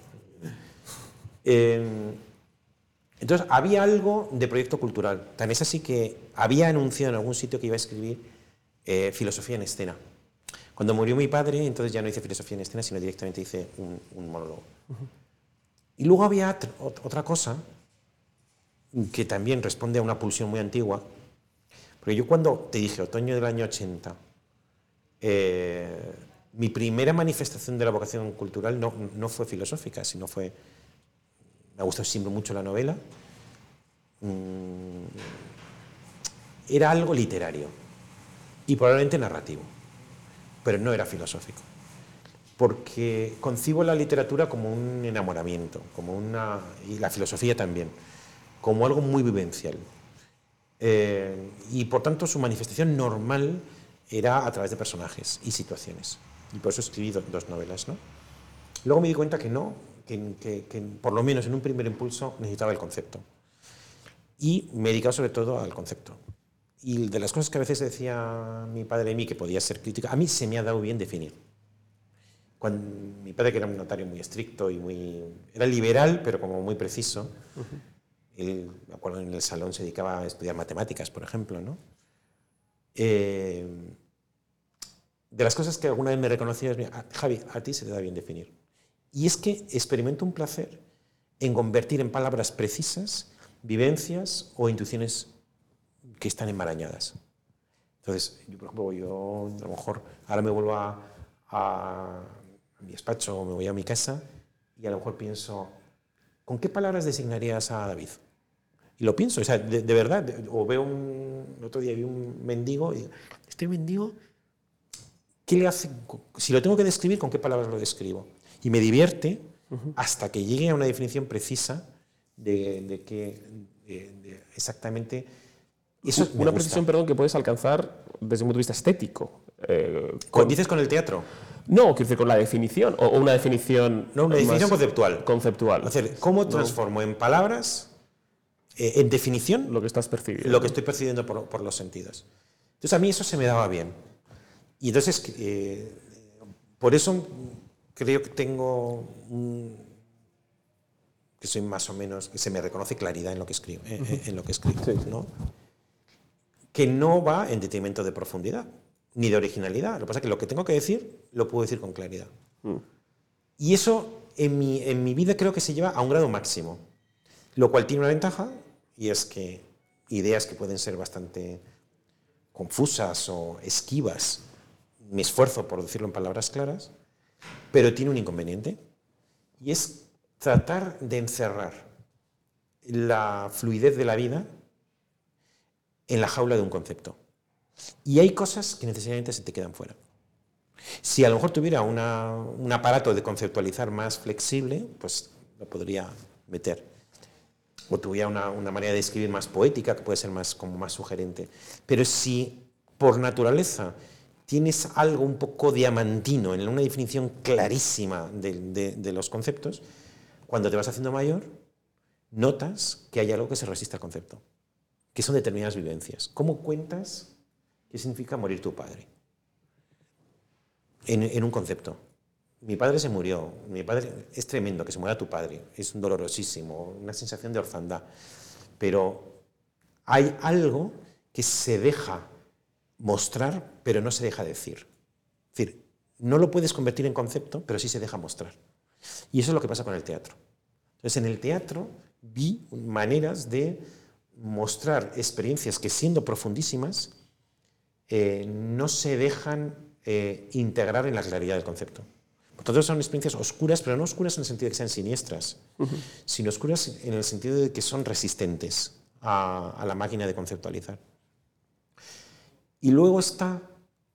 Eh, entonces, había algo de proyecto cultural. Tan es así que había anunciado en algún sitio que iba a escribir eh, filosofía en escena. Cuando murió mi padre, entonces ya no hice filosofía en escena, sino directamente hice un, monólogo. Y luego había otra cosa que también responde a una pulsión muy antigua, porque yo cuando te dije, otoño del año 80, eh, mi primera manifestación de la vocación cultural no, no, fue filosófica, sino fue, me gustó siempre mucho la novela, mm, era algo literario y probablemente narrativo, pero no era filosófico. Porque concibo la literatura como un enamoramiento, como una, y la filosofía también, como algo muy vivencial. Eh, y por tanto su manifestación normal era a través de personajes y situaciones. Y por eso escribí dos novelas. ¿no? Luego me di cuenta que no, que, que, por lo menos en un primer impulso necesitaba el concepto. Y me he dedicado sobre todo al concepto. Y de las cosas que a veces decía mi padre de mí que podía ser crítica, a mí se me ha dado bien definir. Cuando, mi padre, que era un notario muy estricto y muy. era liberal, pero como muy preciso, él, me acuerdo, en el salón se dedicaba a estudiar matemáticas, por ejemplo, ¿no? Eh, de las cosas que alguna vez me ah, Javi, a ti se te da bien definir. Y es que experimento un placer en convertir en palabras precisas vivencias o intuiciones que están enmarañadas. Entonces, yo, por ejemplo, yo a lo mejor ahora me vuelvo a, a mi despacho o me voy a mi casa y a lo mejor pienso, ¿con qué palabras designarías a David? Y lo pienso, o sea, de, verdad, o veo un, otro día vi un mendigo y este mendigo, ¿qué le hace? Si lo tengo que describir, ¿con qué palabras lo describo? Y me divierte hasta que llegue a una definición precisa de, de qué exactamente... Eso una precisión, perdón, que puedes alcanzar desde un punto de vista estético. Eh, con, ¿Dices con el teatro? No, quiero decir con la definición, o una definición... No, una definición conceptual. Conceptual. Es decir, ¿cómo transformo en palabras eh, en definición, lo que estás percibiendo. Lo que estoy percibiendo por, los sentidos. Entonces a mí eso se me daba bien. Y entonces, eh, por eso creo que tengo que soy más o menos, que se me reconoce claridad en lo que escribo, eh, en lo que escribo ¿no? que no va en detrimento de profundidad ni de originalidad. Lo que pasa es que lo que tengo que decir lo puedo decir con claridad. Mm. Y eso en mi, en mi vida creo que se lleva a un grado máximo, lo cual tiene una ventaja y es que ideas que pueden ser bastante confusas o esquivas, me esfuerzo por decirlo en palabras claras, pero tiene un inconveniente, y es tratar de encerrar la fluidez de la vida en la jaula de un concepto. Y hay cosas que necesariamente se te quedan fuera. Si a lo mejor tuviera un aparato de conceptualizar más flexible, pues lo podría meter o tuviera una, una, manera de escribir más poética, que puede ser más, como más sugerente. Pero si por naturaleza tienes algo un poco diamantino en una definición clarísima de, los conceptos, cuando te vas haciendo mayor, notas que hay algo que se resiste al concepto, que son determinadas vivencias. ¿Cómo cuentas qué significa morir tu padre? En un concepto. Mi padre se murió, mi padre es tremendo que se muera tu padre, es dolorosísimo, una sensación de orfandad, pero hay algo que se deja mostrar, pero no se deja decir. Es decir, no lo puedes convertir en concepto, pero sí se deja mostrar. Y eso es lo que pasa con el teatro. Entonces, en el teatro vi maneras de mostrar experiencias que siendo profundísimas eh, no se dejan eh, integrar en la claridad del concepto. Por tanto, son experiencias oscuras, pero no oscuras en el sentido de que sean siniestras, sino oscuras en el sentido de que son resistentes a, la máquina de conceptualizar. Y luego está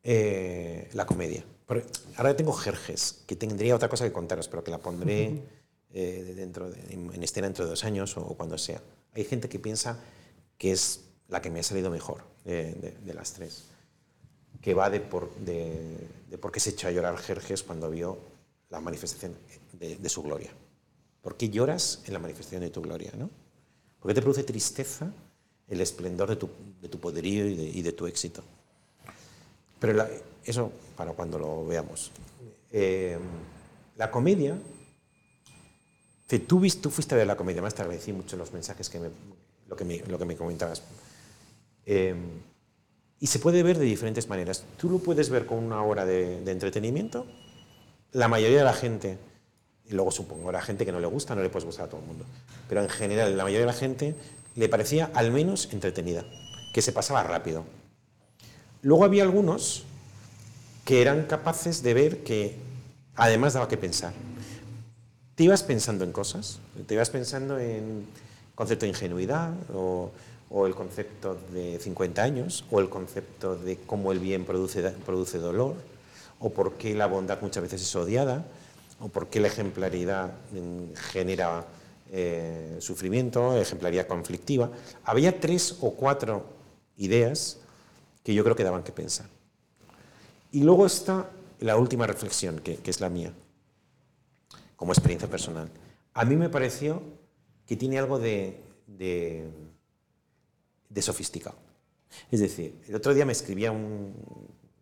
eh, la comedia. Ahora tengo Jerjes, que tendría otra cosa que contaros, pero que la pondré dentro en escena dentro de dos años o cuando sea. Hay gente que piensa que es la que me ha salido mejor de, las tres, que va de por, qué se echó a llorar Jerjes cuando vio la manifestación de, su gloria. ¿Por qué lloras en la manifestación de tu gloria? ¿no? ¿Por qué te produce tristeza el esplendor de tu, poderío y de, tu éxito? Pero eso para cuando lo veamos. Eh, la comedia, tú, fuiste a ver la comedia, más te agradecí mucho los mensajes que me, lo que me, comentabas. Em, y se puede ver de diferentes maneras. Tú lo puedes ver con una hora de, entretenimiento. La mayoría de la gente, y luego supongo, la gente que no le gusta, no le puede gustar a todo el mundo, pero en general la mayoría de la gente le parecía al menos entretenida, que se pasaba rápido. Luego había algunos que eran capaces de ver que además daba que pensar. Te ibas pensando en cosas, te ibas pensando en concepto de ingenuidad o, el concepto de 50 años o el concepto de cómo el bien produce, produce dolor o por qué la bondad muchas veces es odiada o por qué la ejemplaridad genera eh, sufrimiento, ejemplaridad conflictiva. Había tres o cuatro ideas que yo creo que daban que pensar. Y luego está la última reflexión, que, que es la mía, como experiencia personal. A mí me pareció que tiene algo de, de, sofisticado. Es decir, el otro día me escribía un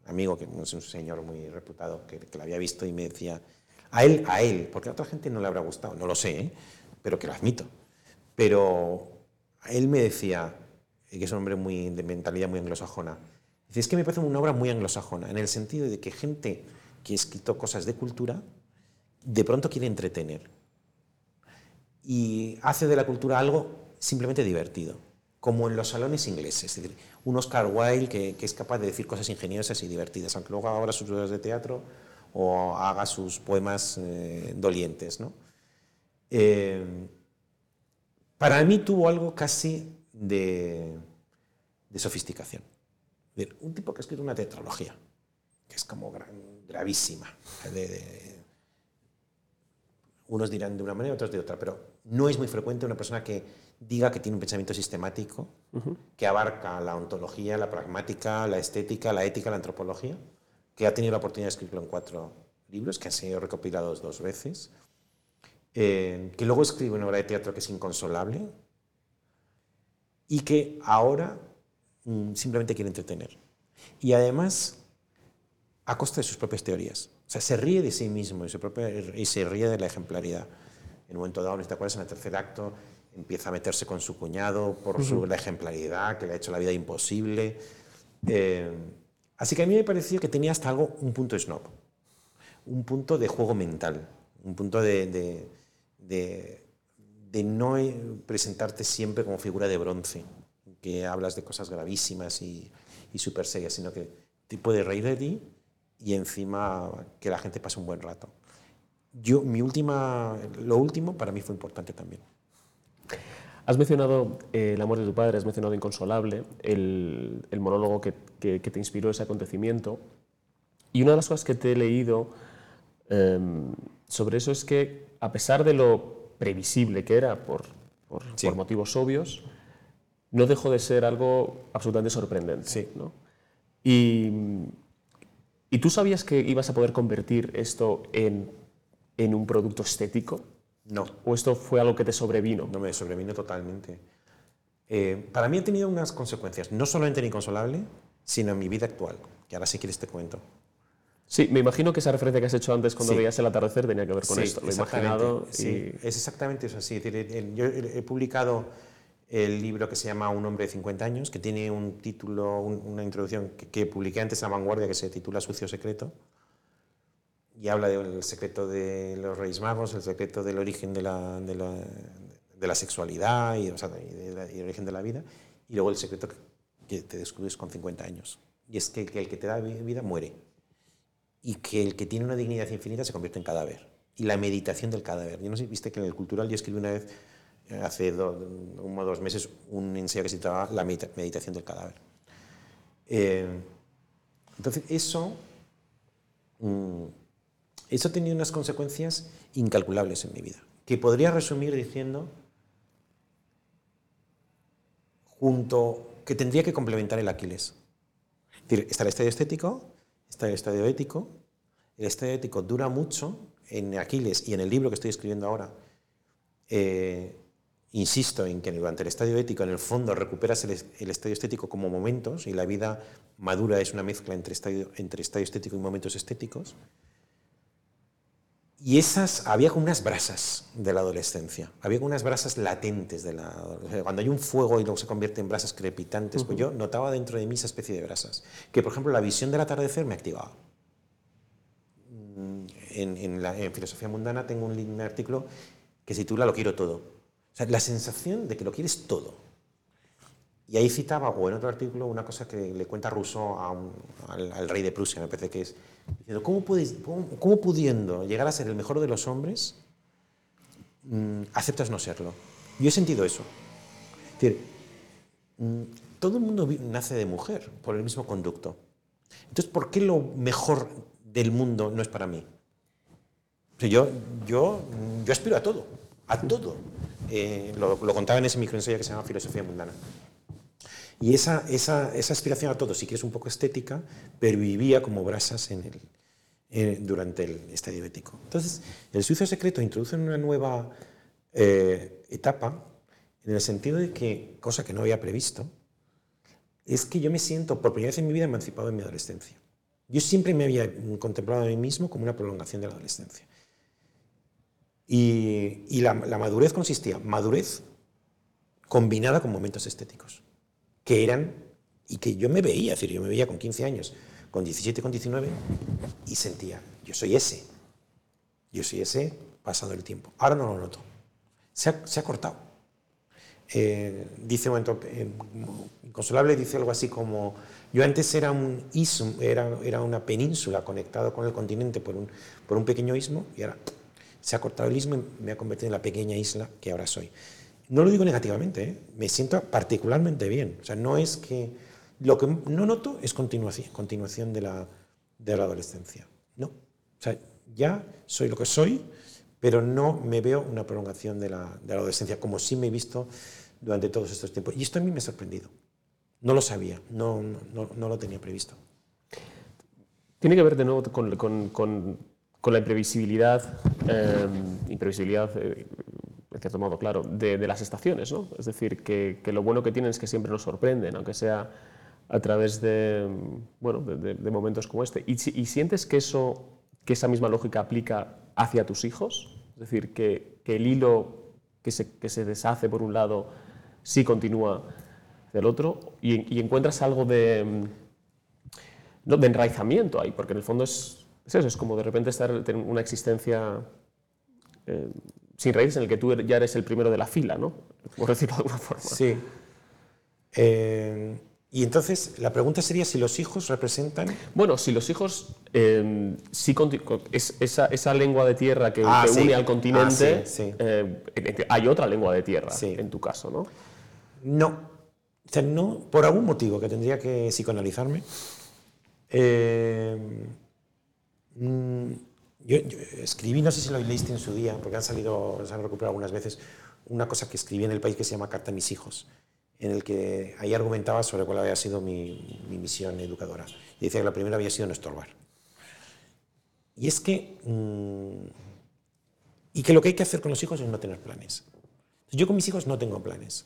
amigo, que es un señor muy reputado, que, que lo había visto y me decía, a él, a él, porque a otra gente no le habrá gustado, no lo sé, ¿eh? pero que lo admito. Pero él me decía, que es un hombre muy, de mentalidad muy anglosajona, dice, es que me parece una obra muy anglosajona, en el sentido de que gente que ha escrito cosas de cultura, de pronto quiere entretener y hace de la cultura algo simplemente divertido, como en los salones ingleses. Es decir, un Oscar Wilde que, es capaz de decir cosas ingeniosas y divertidas, aunque luego haga sus obras de teatro o haga sus poemas eh, dolientes. ¿no? Eh, para mí tuvo algo casi de, sofisticación. un tipo que ha escrito una tetralogía, que es como gravísima, unos dirán de una manera, otros de otra, pero no es muy frecuente una persona que diga que tiene un pensamiento sistemático, que abarca la ontología, la pragmática, la estética, la ética, la antropología, que ha tenido la oportunidad de escribirlo en cuatro libros, que han sido recopilados dos veces, eh, que luego escribe una obra de teatro que es inconsolable y que ahora mm, simplemente quiere entretener. Y además, a costa de sus propias teorías. O sea, se ríe de sí mismo y, y se ríe de la ejemplaridad en un momento dado, ¿te acuerdas? En el tercer acto empieza a meterse con su cuñado por su, la ejemplaridad, que le ha hecho la vida imposible. Eh, así que a mí me pareció que tenía hasta algo, un punto snob, un punto de juego mental, un punto de, de, no presentarte siempre como figura de bronce, que hablas de cosas gravísimas y, y súper serias, sino que te puede reír de ti y encima que la gente pase un buen rato yo, mi última, lo último para mí fue importante también. Has mencionado eh, el amor de tu padre, has mencionado Inconsolable, el, el monólogo que, que, te inspiró ese acontecimiento. Y una de las cosas que te he leído em, sobre eso es que, a pesar de lo previsible que era por, por, por, motivos obvios, no dejó de ser algo absolutamente sorprendente. Sí. ¿no? Y, ¿Y tú sabías que ibas a poder convertir esto en en un producto estético? No. ¿O esto fue algo que te sobrevino? No, me sobrevino totalmente. Eh, para mí ha tenido unas consecuencias, no solamente en Inconsolable, sino en mi vida actual, que ahora si quieres te cuento. Sí, me imagino que esa referencia que has hecho antes cuando Sí. veías el atardecer tenía que ver con Sí, esto. Lo he imaginado sí, y... es exactamente eso. así. Yo he publicado el libro que se llama Un hombre de 50 años, que tiene un título, un- una introducción que, que publiqué antes en La Vanguardia, que se titula Sucio Secreto, y habla del secreto de los Reyes Magos, el secreto del origen de la, de la, de la sexualidad y, o sea, y de la- y el origen de la vida, y luego el secreto que, te descubres con 50 años. Y es que, que el que te da vi- vida muere y que el que tiene una dignidad infinita se convierte en cadáver. Y la meditación del cadáver. Yo no sé, viste que en el cultural yo escribí una vez, eh, hace do- uno o dos meses, un ensayo que se titulaba La medita- meditación del cadáver. Eh, entonces, eso, mm, eso ha tenido unas consecuencias incalculables en mi vida, que podría resumir diciendo, junto, que tendría que complementar el Aquiles. Es está el estadio estético, está el estadio ético. El estadio ético dura mucho en Aquiles y en el libro que estoy escribiendo ahora. eh, insisto en que durante el estadio ético, en el fondo, recuperas el, el estadio estético como momentos y la vida madura es una mezcla entre estadio, entre estadio estético y momentos estéticos. Y esas, había como unas brasas de la adolescencia, había como unas brasas latentes de la adolescencia. Cuando hay un fuego y luego se convierte en brasas crepitantes, pues yo notaba dentro de mí esa especie de brasas. Que, por ejemplo, la visión del atardecer me activaba. Mm, En, en la- en Filosofía Mundana tengo un, un artículo que se titula Lo quiero todo. O sea, la sensación de que lo quieres todo. Y ahí citaba, o en otro artículo, una cosa que le cuenta Rousseau a un- al, al rey de Prusia, me parece que es, diciendo, ¿cómo, puedes, cómo, cómo pudiendo llegar a ser el mejor de los hombres, mm, aceptas no serlo? Yo he sentido eso. Es decir, mm, todo el mundo nace de mujer por el mismo conducto. Entonces, ¿por qué lo mejor del mundo no es para mí? O sea, yo, yo, yo aspiro a todo, a todo. Eh, lo, lo contaba en ese microensayo que se llama Filosofía Mundana. Y esa, aspiración a todo sí que es un poco estética, pero vivía como brasas eh, durante el estadio ético. Entonces, el suizo secreto introduce una nueva eh, etapa en el sentido de que, cosa que no había previsto, es que yo me siento por primera vez en mi vida emancipado en mi adolescencia. Yo siempre me había contemplado a mí mismo como una prolongación de la adolescencia. Y, la madurez consistía, madurez combinada con momentos estéticos, que eran, y que yo me veía, es decir, yo me veía con 15 años, con 17, con 19, y sentía, yo soy ese, yo soy ese pasado el tiempo. Ahora no lo noto. Se ha, se ha cortado. Eh, dice un momento, eh, Inconsolable dice algo así como, yo antes era un istmo, era, era una península conectada con el continente por un, por un pequeño istmo, y ahora se ha cortado el istmo y me ha convertido en la pequeña isla que ahora soy. No lo digo negativamente, ¿eh? me siento particularmente bien. O sea, no es que... Lo que no noto es continuación, de, la, adolescencia. No. O sea, ya soy lo que soy, pero no me veo una prolongación de la, adolescencia, como sí me he visto durante todos estos tiempos. Y esto a mí me ha sorprendido. No lo sabía, no, lo tenía previsto. Tiene que ver de nuevo con, la imprevisibilidad, eh, imprevisibilidad, eh, cierto modo, claro, de, las estaciones, ¿no? Es decir, que, que lo bueno que tienen es que siempre nos sorprenden, aunque sea a través de, bueno, de, momentos como este. ¿Y, si- y sientes que, eso, que esa misma lógica aplica hacia tus hijos? Es decir, que, el hilo que se, que se deshace por un lado sí continúa del otro y, encuentras algo de, no, de enraizamiento ahí, porque en el fondo es, es eso, es como de repente estar tener una existencia eh, sin raíces en el que tú ya eres el primero de la fila, ¿no? Por decirlo de alguna forma. Sí. Eh, y entonces, la pregunta sería si los hijos representan... Bueno, si los hijos eh, sí conti- co- es, esa, esa lengua de tierra que, Ah, que sí. une al Ah, continente, sí, sí. eh, hay otra lengua de tierra Sí. en tu caso, ¿no? No. O sea, no, por algún motivo que tendría que psicoanalizarme. eh, mm, yo, escribí, no sé si lo leíste en su día, porque han salido, se han recuperado algunas veces, una cosa que escribí en el país que se llama Carta a mis hijos, en el que ahí argumentaba sobre cuál había sido mi, mi misión educadora. Y decía que la primera había sido no estorbar. Y es que... mm, y que lo que hay que hacer con los hijos es no tener planes. Yo con mis hijos no tengo planes.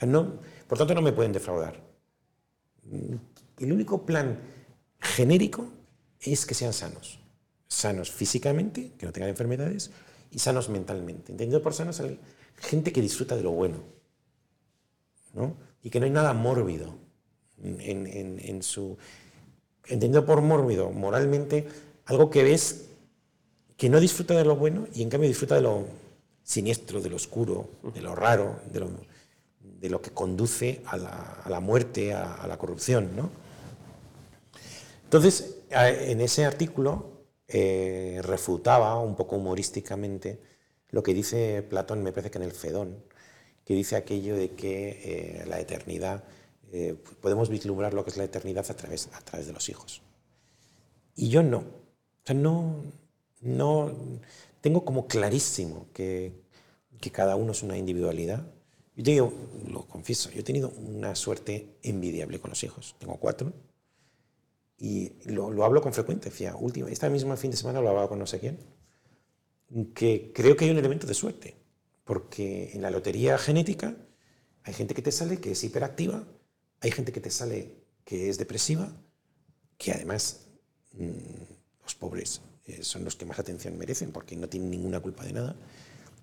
O no, por tanto, no me pueden defraudar. El único plan genérico es que sean sanos. Sanos físicamente, que no tengan enfermedades, y sanos mentalmente. Entendido por sanos, gente que disfruta de lo bueno, ¿no? Y que no hay nada mórbido en, en, su... Entendido por mórbido, moralmente, algo que ves que no disfruta de lo bueno y en cambio disfruta de lo siniestro, de lo oscuro, de lo raro, de lo, de lo que conduce a la, a la muerte, a, a, la corrupción. ¿no? Entonces, en ese artículo eh, refutaba un poco humorísticamente lo que dice Platón, me parece que en el Fedón, que dice aquello de que eh, la eternidad, eh, podemos vislumbrar lo que es la eternidad a través, a través de los hijos. Y yo no. O no, no, tengo como clarísimo que, que cada uno es una individualidad. Yo digo, lo confieso, yo he tenido una suerte envidiable con los hijos. Tengo cuatro y lo, lo hablo con frecuencia. Última, esta misma fin de semana lo hablaba con no sé quién, que creo que hay un elemento de suerte, porque en la lotería genética hay gente que te sale que es hiperactiva, hay gente que te sale que es depresiva, que además mmm, los pobres eh, son los que más atención merecen porque no tienen ninguna culpa de nada,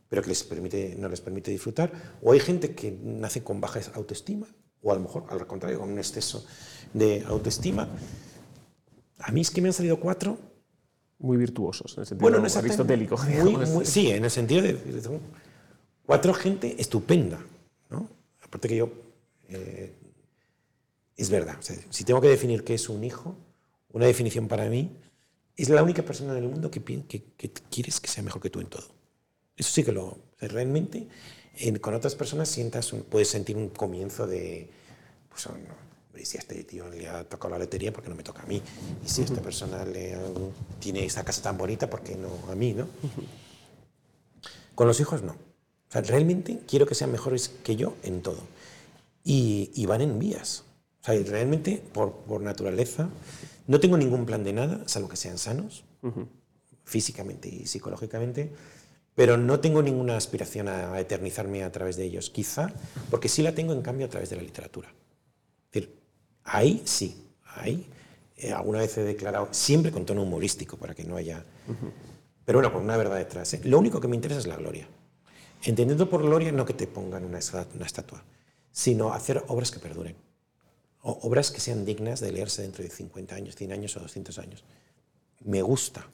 pero que les permite, no les permite disfrutar. O hay gente que nace con baja autoestima, o a lo mejor al contrario, con un exceso de autoestima. A mí es que me han salido cuatro. Muy virtuosos, en el sentido bueno, no aristotélico. Muy, muy, sí, en el sentido de, de, cuatro gente estupenda. ¿no? Aparte que yo. Eh, es verdad. O sea, si tengo que definir qué es un hijo, una definición para mí es la única persona en el mundo que, que, que, quieres que sea mejor que tú en todo. Eso sí que lo... O sea, realmente en, con otras personas sientas un, puedes sentir un comienzo de... Pues, no, si a este tío le ha tocado la lotería, ¿por qué no me toca a mí? Y si a esta persona le, tiene esa casa tan bonita, ¿por qué no a mí? ¿no? Con los hijos no. O sea, realmente quiero que sean mejores que yo en todo. Y, y van en vías. O sea, realmente, por, por naturaleza, no tengo ningún plan de nada, salvo que sean sanos, uh -huh. físicamente y psicológicamente, pero no tengo ninguna aspiración a, eternizarme a través de ellos. Quizá porque sí la tengo, en cambio, a través de la literatura. Ahí sí, ahí eh, alguna vez he declarado, siempre con tono humorístico, para que no haya... Pero bueno, con una verdad detrás. ¿eh? Lo único que me interesa es la gloria. Entendiendo por gloria no que te pongan una, una estatua, sino hacer obras que perduren obras que sean dignas de leerse dentro de 50 años, 100 años o 200 años. Me gusta.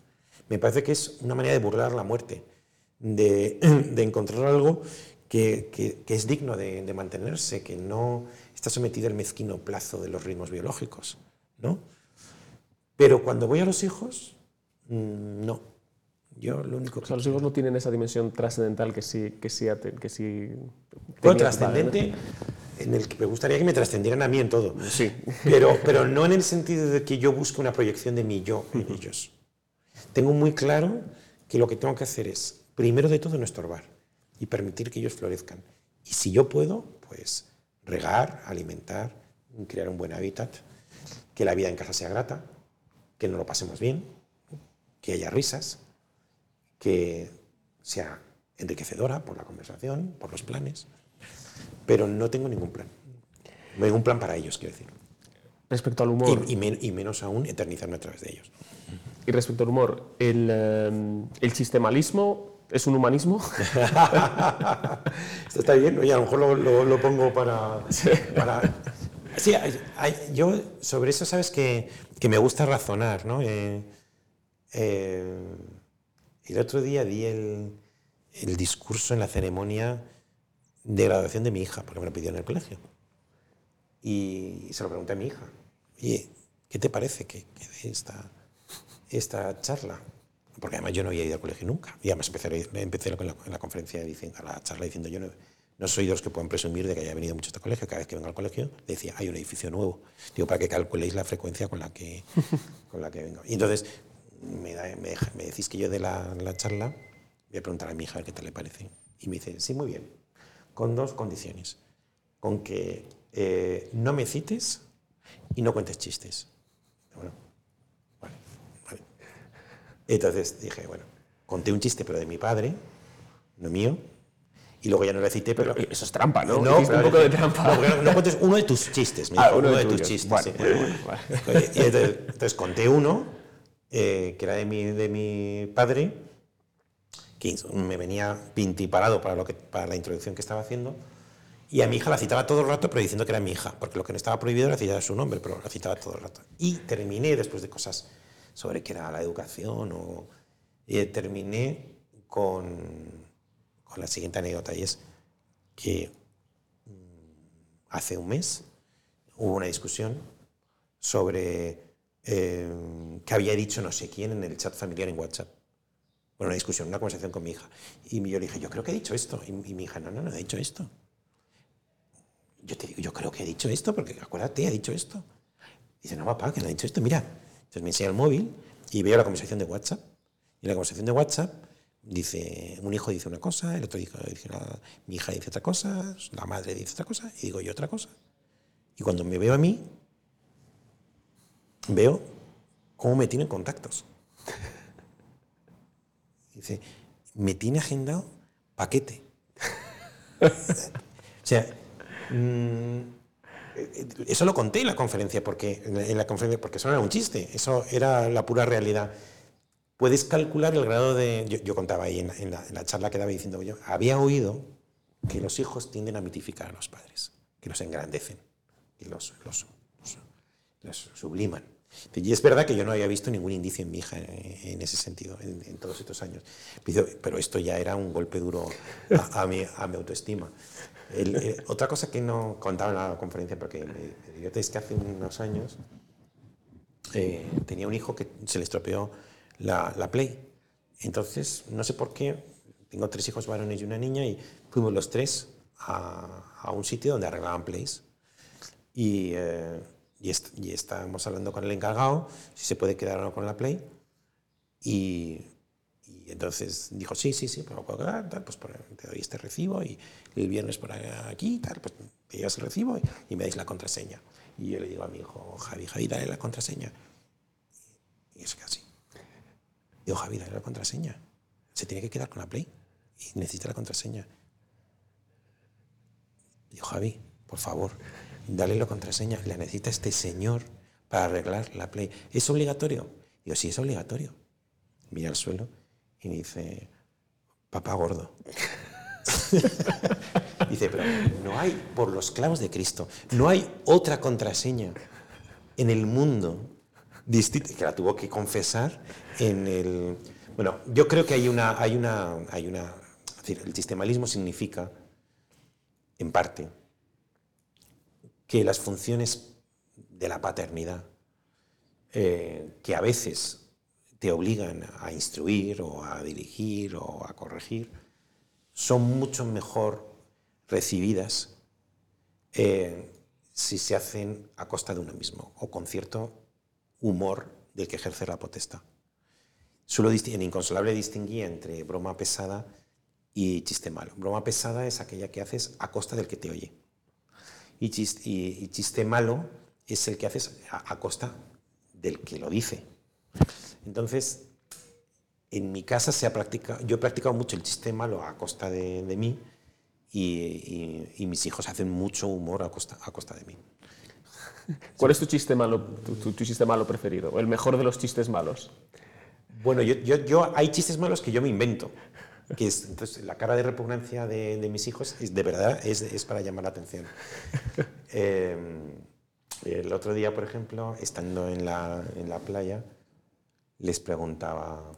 Me parece que es una manera de burlar la muerte, de, (clears throat) encontrar algo que, es digno de, mantenerse, que no está sometido al mezquino plazo de los ritmos biológicos. ¿no? Pero cuando voy a los hijos, mmm, no. Yo lo único que... O sea, los hijos no tienen esa dimensión trascendental que sí... Que sí, que sí bueno, trascendente... en el que me gustaría que me trascendieran a mí en todo. Sí. Pero, pero no en el sentido de que yo busque una proyección de mi yo en ellos. Tengo muy claro que lo que tengo que hacer es, primero de todo, no estorbar y permitir que ellos florezcan. Y si yo puedo, pues regar, alimentar, crear un buen hábitat, que la vida en casa sea grata, que nos lo pasemos bien, que haya risas, que sea enriquecedora por la conversación, por los planes pero no tengo ningún plan. Ningún plan para ellos, quiero decir. Respecto al humor. Y, y, men y, menos aún eternizarme a través de ellos. Y respecto al humor, ¿el, el sistemalismo es un humanismo? (laughs) Esto está bien, oye, a lo mejor lo, lo, lo pongo para... Sí, para... sí hay, hay, yo sobre eso sabes que, que, me gusta razonar, ¿no? Eh, eh, el otro día di el, el discurso en la ceremonia de graduación de mi hija, porque me lo pidió en el colegio. Y se lo pregunté a mi hija, oye, ¿qué te parece que, que de esta, esta charla? Porque además yo no había ido al colegio nunca. Y además empecé, empecé en la, en la conferencia, diciendo, a la charla diciendo, yo no, no, soy de los que pueden presumir de que haya venido mucho a este colegio. Cada vez que vengo al colegio, decía, hay un edificio nuevo. Digo, para que calculéis la frecuencia con la que, (laughs) con la que vengo. Y entonces me, da, me, me decís que yo de la, la charla voy a preguntar a mi hija qué tal le parece. Y me dice, sí, muy bien con dos condiciones. Con que eh, no me cites y no cuentes chistes. Bueno. Entonces dije, bueno, conté un chiste, pero de mi padre, no mío, y luego ya no le cité, pero... pero eso es trampa, ¿no? No, un poco de trampa. No, no, cuentes uno de tus chistes. Ah, uno, uno, de, de tus chistes. Vale, sí. vale, vale. Y entonces, entonces, conté uno eh, que era de mi, de mi padre, que me venía pintiparado para, lo que, para la introducción que estaba haciendo. Y a mi hija la citaba todo el rato, pero diciendo que era mi hija, porque lo que no estaba prohibido era citar su nombre, pero la citaba todo el rato. Y terminé, después de cosas sobre qué era la educación, o, y terminé con, con la siguiente anécdota, y es que mm, hace un mes hubo una discusión sobre eh, que había dicho no sé quién en el chat familiar en WhatsApp. Bueno, una discusión, una conversación con mi hija. Y yo le dije, yo creo que he dicho esto. Y, mi hija, no, no, no, he dicho esto. Yo te digo, yo creo que he dicho esto, porque acuérdate, ha dicho esto. dice, no, papá, que no ha dicho esto. Mira, entonces me enseña el móvil y veo la conversación de WhatsApp. Y la conversación de WhatsApp dice, un hijo dice una cosa, el otro dice, mi hija dice otra cosa, la madre dice otra cosa, y digo yo otra cosa. Y cuando me veo a mí, veo cómo me tienen contactos. (laughs) Dice, me tiene agendado paquete. (laughs) o sea, mm, eso lo conté en la conferencia, porque, en la conferencia, porque eso no era un chiste, eso era la pura realidad. Puedes calcular el grado de... Yo, contaba ahí en, la, charla que daba diciendo yo, había oído que los hijos tienden a mitificar a los padres, que los engrandecen y los, los, los subliman. Y es verdad que yo no había visto ningún indicio en mi hija en, ese sentido, en, todos estos años. Pero esto ya era un golpe duro a, mi, a mi, autoestima. Otra cosa que no contaba en la conferencia, porque me, es que hace unos años eh, tenía un hijo que se le estropeó la, la, Play. Entonces, no sé por qué, tengo tres hijos varones y una niña, y fuimos los tres a, a un sitio donde arreglaban Plays. Y. Eh, y, y estábamos hablando con el encargado si se puede quedar o no con la Play. Y, entonces dijo, sí, sí, sí, puedo quedar, tal, pues te doy este recibo y el viernes por aquí, pues te llevas el recibo y, me dais la contraseña. Y yo le digo a mi hijo, Javi, Javi, dale la contraseña. Y es así. Digo, Javi, dale la contraseña. Se tiene que quedar con la Play y necesita la contraseña. Digo, Javi, por favor, dale la contraseña, la necesita este señor para arreglar la Play. ¿Es obligatorio? Digo, sí, es obligatorio. Mira al suelo y dice, papá gordo. (laughs) dice, pero no hay, por los clavos de Cristo, no hay otra contraseña en el mundo distinta, que la tuvo que confesar en el... Bueno, yo creo que hay una... Hay una, hay una es decir, el sistemalismo significa, en parte, que las funciones de la paternidad, eh, que a veces te obligan a instruir o a dirigir o a corregir, son mucho mejor recibidas eh, si se hacen a costa de uno mismo o con cierto humor del que ejerce la potestad. Solo en Inconsolable distinguía entre broma pesada y chiste malo. Broma pesada es aquella que haces a costa del que te oye y chiste, malo es el que haces a, costa del que lo dice. Entonces, en mi casa se ha practicado, yo he practicado mucho el chiste malo a costa de, mí y, mis hijos hacen mucho humor a costa, a costa de mí. ¿Cuál es tu chiste malo, tu, chiste malo preferido? ¿O el mejor de los chistes malos? Bueno, yo, yo, yo, hay chistes malos que yo me invento que es, entonces, la cara de repugnancia de, mis hijos es de verdad es, es para llamar la atención. (laughs) Em, el otro día, por ejemplo, estando en la, en la playa, les preguntaba,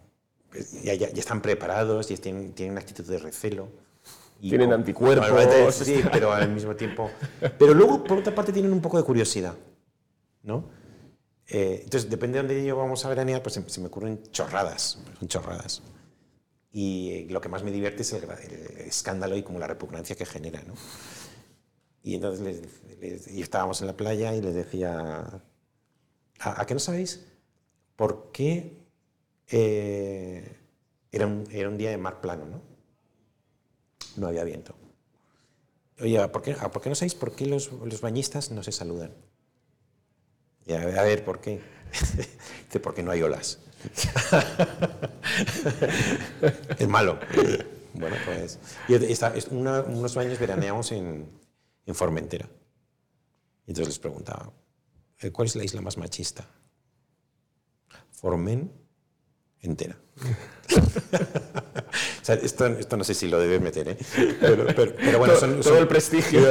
pues, ya, ya, están preparados y tienen, tienen una actitud de recelo. Y tienen anticuerpos. Sí, pero al mismo tiempo. Pero luego, por otra parte, tienen un poco de curiosidad. ¿no? Eh, entonces, depende de dónde yo vamos a veranear, pues se, se me ocurren chorradas. Son chorradas. Y lo que más me divierte es el, escándalo y como la repugnancia que genera. ¿no? Y entonces y estábamos en la playa y les decía, ¿a, qué no sabéis por qué eh, era, un, día de mar plano? No, no había viento. Oye, ¿por qué, ¿por qué no sabéis por qué los, bañistas no se saludan? A ver, ¿por qué? (laughs) Dice, porque no hay olas. (laughs) es malo. Bueno, pues. Unos años veraneamos en, en Formentera. Y entonces les preguntaba, ¿cuál es la isla más machista? ¿Formen entera. (laughs) O sea, esto, esto no sé si lo debes meter, ¿eh? Pero, pero- pero bueno, son, todo son- el prestigio. (laughs)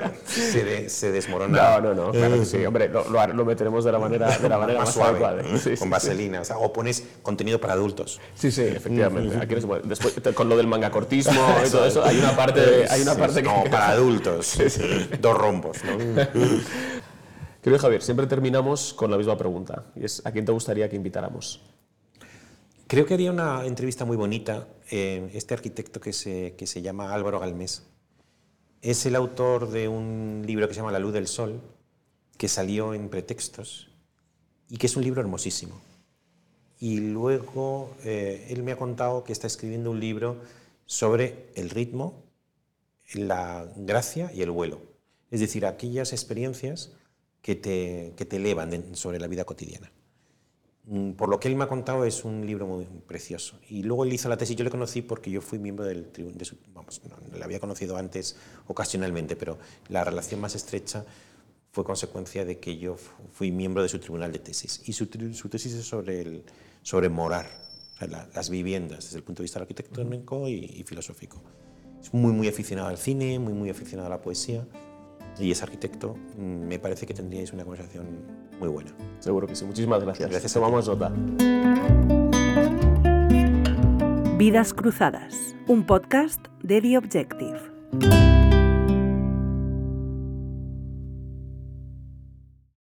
(laughs) se, de- se desmorona. no, no, no, claro que sí, hombre, lo, lo, lo meteremos de la manera, de la manera más, más suave, adecuada. Sí, sí, con sí. vaselina. O, sea, o pones contenido para adultos. Sí, sí, efectivamente. Aquí no se puede- Después, con lo del mangacortismo y todo eso, hay una parte, hay una parte que... como para adultos. Dos rombos. ¿no? Querido Javier, siempre terminamos con la misma pregunta. ¿a quién te gustaría que invitáramos? Creo que haría una entrevista muy bonita. eh, este arquitecto que se, que se llama Álvaro Galmés es el autor de un libro que se llama La luz del sol, que salió en Pretextos y que es un libro hermosísimo. Y luego eh, él me ha contado que está escribiendo un libro sobre el ritmo, la gracia y el vuelo. Es decir, aquellas experiencias que te, que te elevan sobre la vida cotidiana. Mm, Por lo que él me ha contado, es un libro muy precioso. Y luego él hizo la tesis, yo le conocí porque yo fui miembro del tribunal, de vamos, no, le había conocido antes ocasionalmente, pero la relación más estrecha fue consecuencia de que yo fu- fui miembro de su tribunal de tesis. Y su, su tesis es sobre, el, sobre morar, o sea, la- las viviendas desde el punto de vista arquitectónico y, y filosófico. Es muy, muy aficionado al cine, muy, muy aficionado a la poesía y es arquitecto. Mm, Me parece que tendríais una conversación muy buena. Seguro que sí. Muchísimas gracias. Gracias. Tomamos nota. Vidas Cruzadas, un podcast de The Objective.